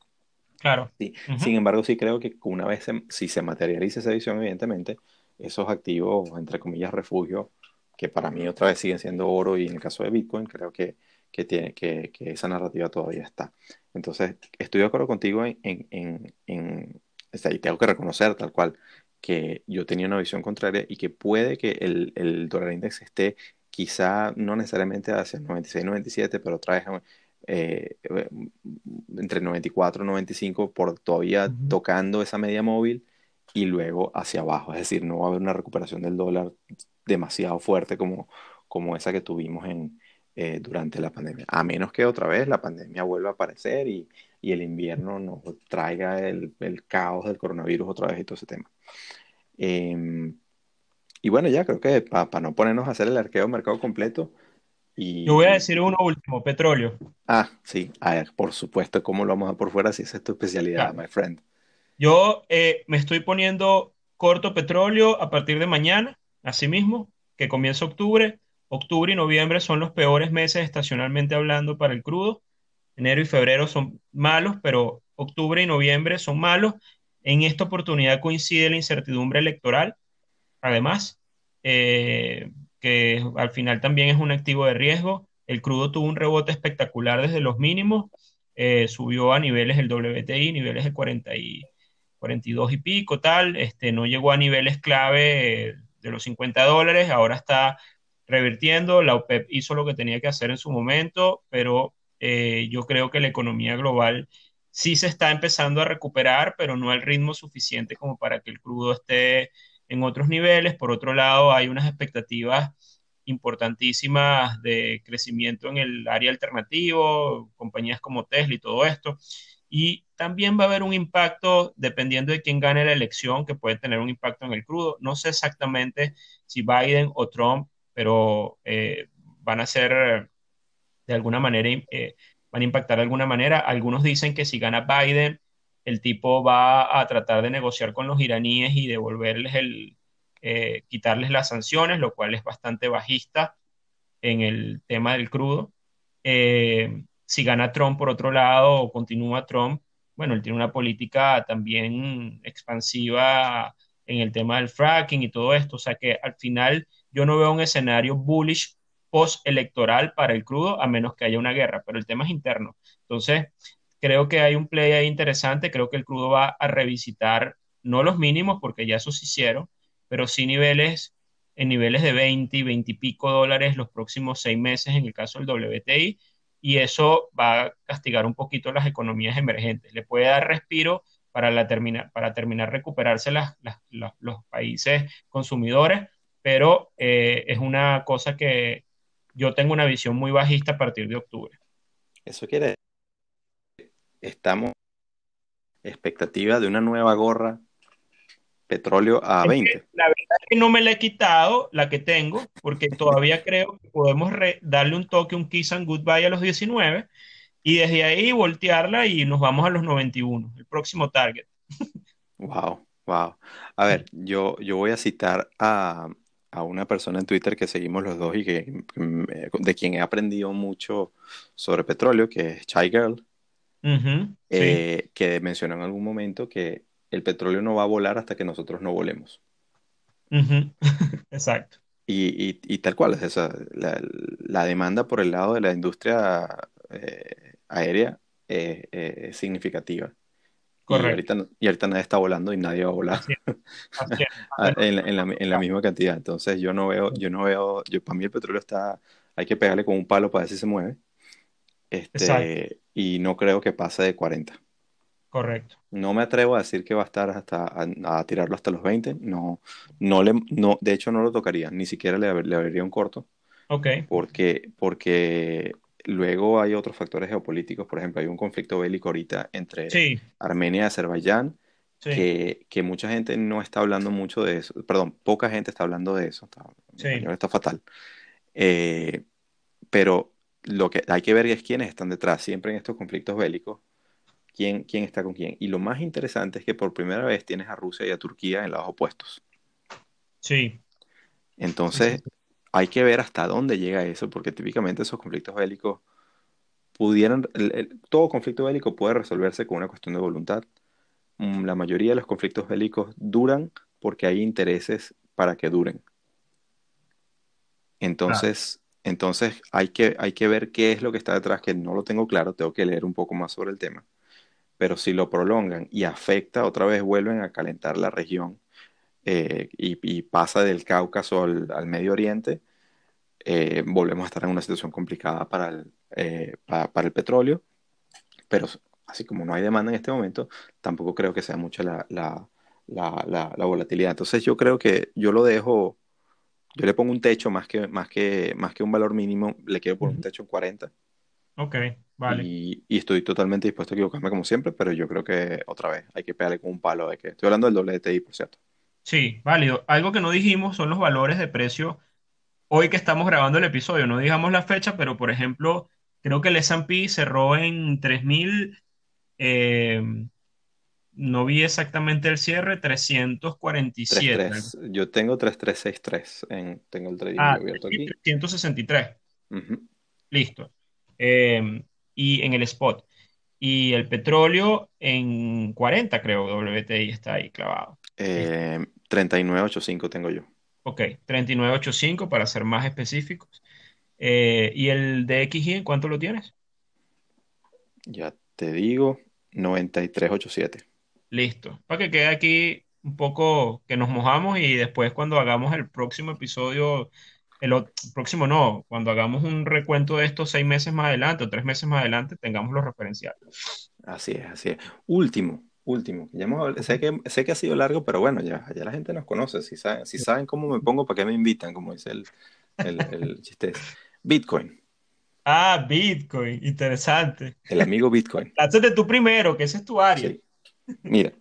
Claro. Sí. Sin embargo, sí creo que una vez si se materializa esa visión, evidentemente, esos activos, entre comillas, refugio, que para mí otra vez siguen siendo oro y en el caso de Bitcoin, creo que, que, tiene, que, que esa narrativa todavía está. Entonces, estoy de acuerdo contigo en, en, en, y tengo que reconocer tal cual que yo tenía una visión contraria y que puede que el, el dólar index esté quizá no necesariamente hacia el 96, 97, pero otra vez eh, entre 94 y 95 por todavía tocando esa media móvil y luego hacia abajo. Es decir, no va a haber una recuperación del dólar demasiado fuerte como, como esa que tuvimos en, eh, durante la pandemia. A menos que otra vez la pandemia vuelva a aparecer y, y el invierno nos traiga el, el, caos del coronavirus otra vez y todo ese tema. Eh, y bueno, ya creo que para no ponernos a hacer el arqueo mercado completo, yo voy a decir uno último, petróleo. Ah, sí, a ver, por supuesto, ¿cómo lo vamos a por fuera si esa es tu especialidad, my friend? Yo eh, me estoy poniendo corto petróleo a partir de mañana, así mismo, que comienza octubre. Octubre y noviembre son los peores meses estacionalmente hablando para el crudo. Enero y febrero son malos, pero octubre y noviembre son malos. En esta oportunidad coincide la incertidumbre electoral. Además, eh, que al final también es un activo de riesgo. El crudo tuvo un rebote espectacular desde los mínimos, eh, subió a niveles el WTI, niveles de 40 y, 42 y pico, tal, este, no llegó a niveles clave de los 50 dólares, ahora está revirtiendo, la OPEP hizo lo que tenía que hacer en su momento, pero eh, yo creo que la economía global sí se está empezando a recuperar, pero no al ritmo suficiente como para que el crudo esté en otros niveles. Por otro lado, hay unas expectativas importantísimas de crecimiento en el área alternativo, compañías como Tesla y todo esto. Y también va a haber un impacto, dependiendo de quién gane la elección, que puede tener un impacto en el crudo. No sé exactamente si Biden o Trump, pero eh, van a ser de alguna manera, eh, van a impactar de alguna manera. Algunos dicen que si gana Biden, el tipo va a tratar de negociar con los iraníes y devolverles el, eh, quitarles las sanciones, lo cual es bastante bajista en el tema del crudo. Eh, si gana Trump por otro lado o continúa Trump, bueno, él tiene una política también expansiva en el tema del fracking y todo esto, o sea que al final yo no veo un escenario bullish post-electoral para el crudo a menos que haya una guerra, pero el tema es interno. Entonces, creo que hay un play ahí interesante, creo que el crudo va a revisitar no los mínimos porque ya eso se hicieron, pero sí niveles en niveles de 20 y 20 y pico dólares los próximos seis meses en el caso del WTI, y eso va a castigar un poquito las economías emergentes. Le puede dar respiro para, la para terminar recuperarse las, los países consumidores, pero eh, es una cosa que yo tengo una visión muy bajista a partir de octubre. Eso quiere decir, estamos expectativa de una nueva gorra petróleo a 20. la verdad es que no me la he quitado, la que tengo, porque todavía creo que podemos darle un toque, un kiss and goodbye a los 19 y desde ahí voltearla y nos vamos a los 91, el próximo target. Wow, wow. A ver, yo, yo voy a citar a, una persona en Twitter que seguimos los dos y que, de quien he aprendido mucho sobre petróleo, que es Chai Girl, eh, que mencionó en algún momento que el petróleo no va a volar hasta que nosotros no volemos. *laughs* Exacto. Y, tal cual, es la, demanda por el lado de la industria eh, aérea eh, eh, es significativa. Correcto. Y ahorita, nadie está volando y nadie va a volar *laughs* ah, en, la, misma cantidad. Entonces yo no veo, yo no veo, yo, para mí el petróleo está, hay que pegarle con un palo para ver si se mueve. Este, y no creo que pase de 40. Correcto. No me atrevo a decir que va a estar hasta a, tirarlo hasta los 20. No, no le, no, de hecho no lo tocaría, ni siquiera le, le abriría un corto. Ok. Porque, porque luego hay otros factores geopolíticos. Por ejemplo, hay un conflicto bélico ahorita entre Armenia y Azerbaiyán. Que, que, mucha gente no está hablando mucho de eso, perdón, poca gente está hablando de eso, está, está fatal. Eh, pero lo que hay que ver es quiénes están detrás. Siempre en estos conflictos bélicos quién, quién está con quién. Y lo más interesante es que por primera vez tienes a Rusia y a Turquía en lados opuestos. Sí. Entonces, hay que ver hasta dónde llega eso, porque típicamente esos conflictos bélicos pudieran, todo conflicto bélico puede resolverse con una cuestión de voluntad. Mm, la mayoría de los conflictos bélicos duran porque hay intereses para que duren. Entonces, entonces hay, que, hay que ver qué es lo que está detrás, que no lo tengo claro, tengo que leer un poco más sobre el tema pero si lo prolongan y afecta, otra vez vuelven a calentar la región eh, y, pasa del Cáucaso al, Medio Oriente, eh, volvemos a estar en una situación complicada para el, eh, para, el petróleo, pero así como no hay demanda en este momento, tampoco creo que sea mucha la, la, la, la volatilidad. Entonces yo creo que yo lo dejo, yo le pongo un techo más que, más que, más que un valor mínimo, le quiero poner un techo en 40 Ok, vale. Y, estoy totalmente dispuesto a equivocarme como siempre, pero yo creo que otra vez hay que pegarle con un palo de que estoy hablando del WTI, por cierto. Sí, válido. Algo que no dijimos son los valores de precio hoy que estamos grabando el episodio. No digamos la fecha, pero por ejemplo, creo que el S&P cerró en 3000, eh, no vi exactamente el cierre, 347. Yo tengo 3363, en, tengo el trading ah, abierto aquí. 363. Listo. Em, y en el spot. Y el petróleo en 40, creo, WTI está ahí clavado. Eh, 39.85 tengo yo. Ok, 39.85 para ser más específicos. Eh, ¿y el DXY en cuánto lo tienes? Ya te digo, 93.87. Listo. Para que quede aquí un poco que nos mojamos y después cuando hagamos el próximo episodio, el, próximo no, cuando hagamos un recuento de estos seis meses más adelante o tres meses más adelante, tengamos los referenciales. Así es, así es. Último, último. ya hemos sé que, sé que ha sido largo, pero bueno, ya, ya la gente nos conoce. Si saben, si saben cómo me pongo, ¿para qué me invitan? Como dice el, el, el *laughs* chiste. Bitcoin, Ah, Bitcoin, interesante. el amigo Bitcoin. Lánzate tú primero, que ese es tu área. Sí. Mira,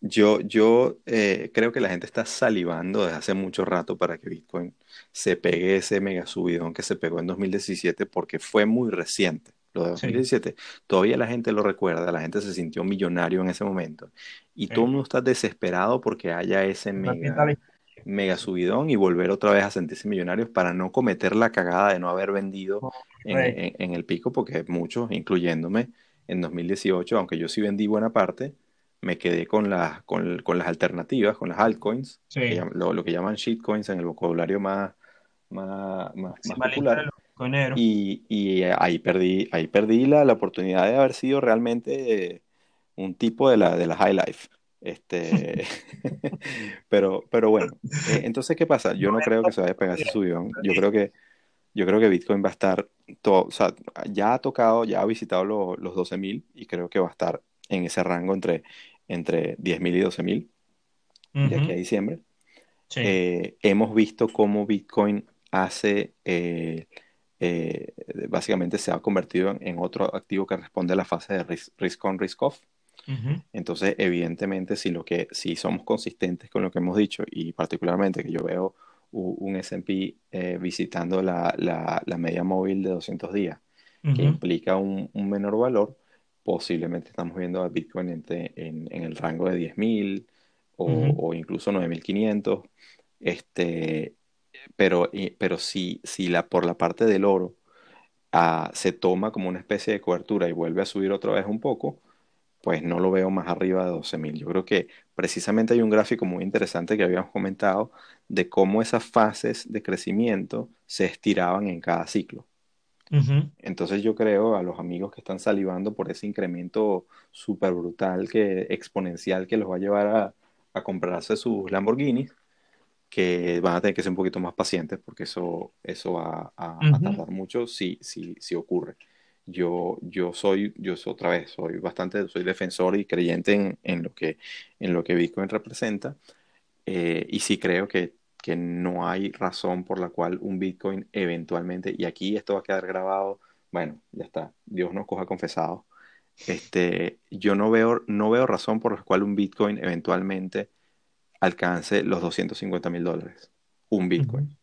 yo, yo eh, creo que la gente está salivando desde hace mucho rato para que Bitcoin se pegue ese mega subidón que se pegó en 2017 porque fue muy reciente. Lo de Sí, 2017, todavía la gente lo recuerda, la gente se sintió millonario en ese momento. Y todo el mundo está desesperado porque haya ese mega, subidón y volver otra vez a sentirse millonarios para no cometer la cagada de no haber vendido en- en el pico, porque muchos, incluyéndome, en 2018, aunque yo sí vendí buena parte, me quedé con las, con, con las alternativas, con las altcoins, Sí. lo, lo que llaman shitcoins en el vocabulario más, más, más, popular. Y, y ahí perdí, ahí perdí la, la oportunidad de haber sido realmente un tipo de la, de la high life. Este, *laughs* pero, pero bueno, eh, entonces, ¿qué pasa? Yo no creo que se vaya a pegar ese subidón. Yo creo que, yo creo que Bitcoin va a estar, todo, o sea, ya ha tocado, ya ha visitado lo- los 12.000 y creo que va a estar en ese rango entre, entre 10.000 y 12.000 de aquí a diciembre. Sí. Eh, hemos visto cómo Bitcoin hace, eh, eh, básicamente se ha convertido en, en otro activo que responde a la fase de risk, risk on, risk off. Entonces, evidentemente, si lo que, si somos consistentes con lo que hemos dicho, y particularmente que yo veo un S&P eh, visitando la, la- la media móvil de 200 días, que implica un, un menor valor, posiblemente estamos viendo a Bitcoin en, en el rango de 10.000 o, Ujú. o incluso 9.500. Este, pero, y- pero si, si la, por la parte del oro ah, se toma como una especie de cobertura y vuelve a subir otra vez un poco, pues no lo veo más arriba de 12.000. Yo creo que precisamente hay un gráfico muy interesante que habíamos comentado de cómo esas fases de crecimiento se estiraban en cada ciclo. Ujú. Entonces yo creo a los amigos que están salivando por ese incremento súper brutal, que, exponencial que los va a llevar a, a comprarse sus Lamborghinis, que van a tener que ser un poquito más pacientes porque eso, eso va a, a Ujú. tardar mucho si, si, si ocurre. Yo, yo soy, yo soy otra vez, soy bastante, soy defensor y creyente en, en lo que, en lo que Bitcoin representa. Eh, y sí creo que, que no hay razón por la cual un Bitcoin eventualmente, y aquí esto va a quedar grabado, bueno, ya está, Dios nos coja confesado. Este, yo no veo, no veo razón por la cual un Bitcoin eventualmente alcance los 250 mil dólares. Un Bitcoin.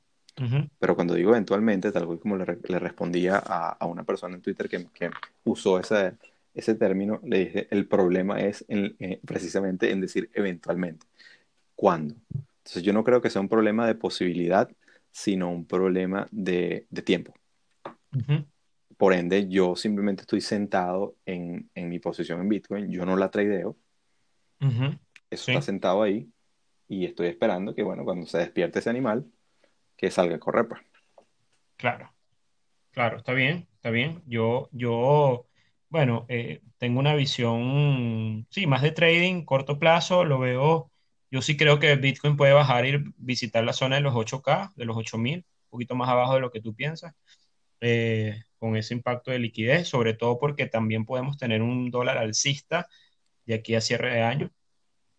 Pero cuando digo eventualmente, tal cual como le, re- le respondía a, a una persona en Twitter que, que usó ese, ese término, le dije, el problema es en- eh, precisamente en decir eventualmente. ¿Cuándo? Entonces yo no creo que sea un problema de posibilidad, sino un problema de, de tiempo. Ujú. Por ende, yo simplemente estoy sentado en, en mi posición en Bitcoin, yo no la tradeo, Ujú. eso Sí. está sentado ahí y estoy esperando que, bueno, cuando se despierte ese animal, que salga a correr, pues. Claro, claro, está bien, está bien. Yo, yo, bueno, eh, tengo una visión, sí, más de trading, corto plazo, lo veo. Yo sí creo que Bitcoin puede bajar y visitar la zona de los 8K, de los 8000, un poquito más abajo de lo que tú piensas, eh, con ese impacto de liquidez, sobre todo porque también podemos tener un dólar alcista de aquí a cierre de año.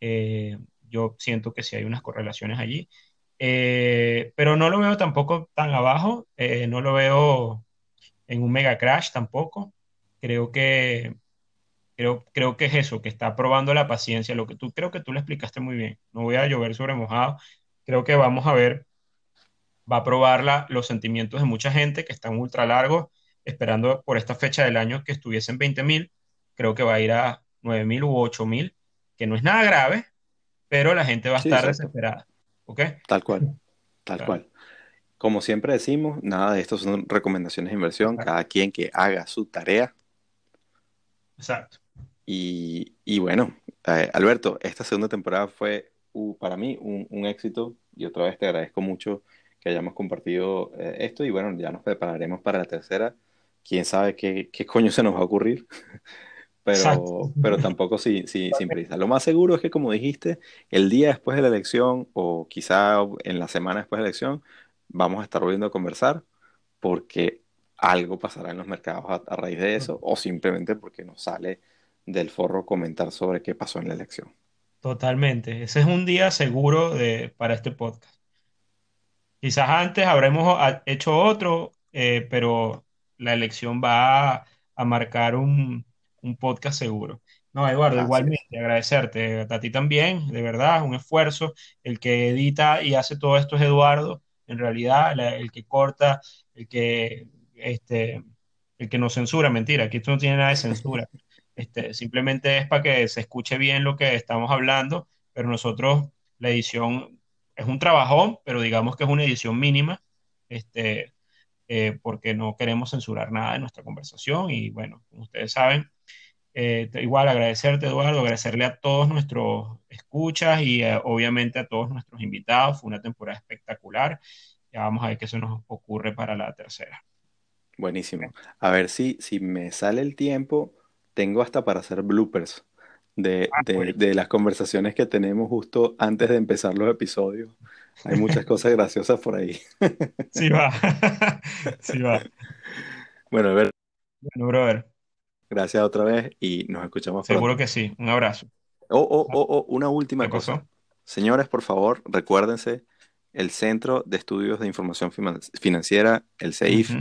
Eh, yo siento que sí hay unas correlaciones allí. Eh, pero no lo veo tampoco tan abajo, eh, no lo veo en un mega crash tampoco. Creo que, creo, creo que es eso, que está probando la paciencia, lo que tú creo que tú le explicaste muy bien. No voy a llover sobre mojado. Creo que vamos a ver, va a probar la- los sentimientos de mucha gente que están ultra largos, esperando por esta fecha del año que estuviesen 20 mil. Creo que va a ir a 9 mil u 8 mil, que no es nada grave, pero la gente va a Sí, estar exacto. desesperada. ¿Ok? Tal cual, tal Claro. cual. Como siempre decimos, nada de esto son recomendaciones de inversión, cada quien que haga su tarea. Exacto. Y, y bueno, eh, Alberto, esta segunda temporada fue uh, para mí un, un éxito y otra vez te agradezco mucho que hayamos compartido eh, esto y bueno, ya nos prepararemos para la tercera. Quién sabe qué, qué coño se nos va a ocurrir, *laughs* pero, pero tampoco sin, sin, prisa. Lo más seguro es que, como dijiste, el día después de la elección o quizá en la semana después de la elección, vamos a estar volviendo a conversar porque algo pasará en los mercados a, raíz de eso o simplemente porque nos sale del forro comentar sobre qué pasó en la elección. Totalmente. Ese es un día seguro de, para este podcast. Quizás antes habremos hecho otro, eh, pero la elección va a, marcar un, podcast seguro. No, Eduardo, igualmente agradecerte a ti también, de verdad, un esfuerzo. El que edita y hace todo esto es Eduardo, en realidad, el que corta, el que, este, el que no censura, mentira, aquí esto no tiene nada de censura. *laughs* Este, simplemente es para que se escuche bien lo que estamos hablando, pero nosotros, la edición es un trabajón, pero digamos que es una edición mínima, este, eh, porque no queremos censurar nada de nuestra conversación y bueno, como ustedes saben, eh, igual agradecerte Eduardo, agradecerle a todos nuestros escuchas y eh, obviamente a todos nuestros invitados, fue una temporada espectacular, ya vamos a ver qué se nos ocurre para la tercera. Buenísimo. A ver si, si me sale el tiempo, tengo hasta para hacer bloopers de, ah, de, las conversaciones que tenemos justo antes de empezar los episodios. Hay muchas cosas graciosas por ahí. *laughs* Sí va, *laughs* sí va. Bueno, a ver. Bueno, brother. Gracias otra vez y nos escuchamos Seguro que sí. Un abrazo. Oh, oh, oh, oh una última cosa. Señores, por favor, recuérdense el Centro de Estudios de Información Financiera, el CEIF,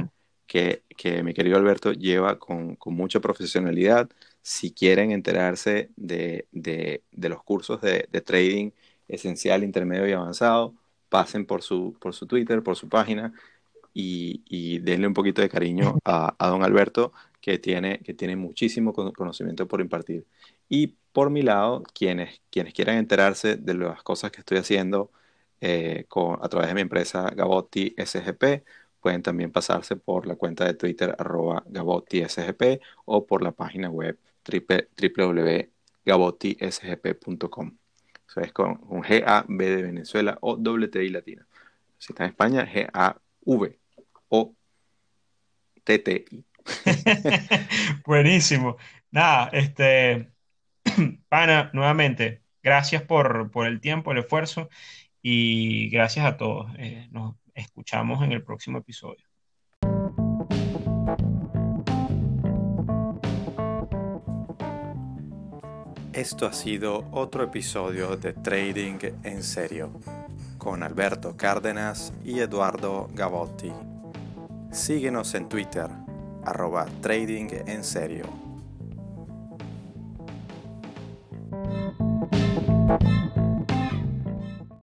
que, que, mi querido Alberto lleva con, con mucha profesionalidad si quieren enterarse de, los cursos de, trading esencial, intermedio y avanzado, pasen por su, por su Twitter, por su página y, denle un poquito de cariño *laughs* a, don Alberto, que tiene, que tiene muchísimo conocimiento por impartir. Y por mi lado, quienes, quienes quieran enterarse de las cosas que estoy haciendo eh, a través de mi empresa Gabotti SGP, pueden también pasarse por la cuenta de Twitter arroba Gabotti SGP o por la página web www.gabotisgp.com. Eso es con un G-A-B de Venezuela o doble T latina. Si está en España, G-A-V o T-T-I. *laughs* Buenísimo. Nada, este, *clears throat* Pana, nuevamente, gracias por, el tiempo, el esfuerzo y gracias a todos. Eh, nos escuchamos en el próximo episodio. Esto ha sido otro episodio de Trading en Serio con Alberto Cárdenas y Eduardo Gavotti. Síguenos en Twitter, arroba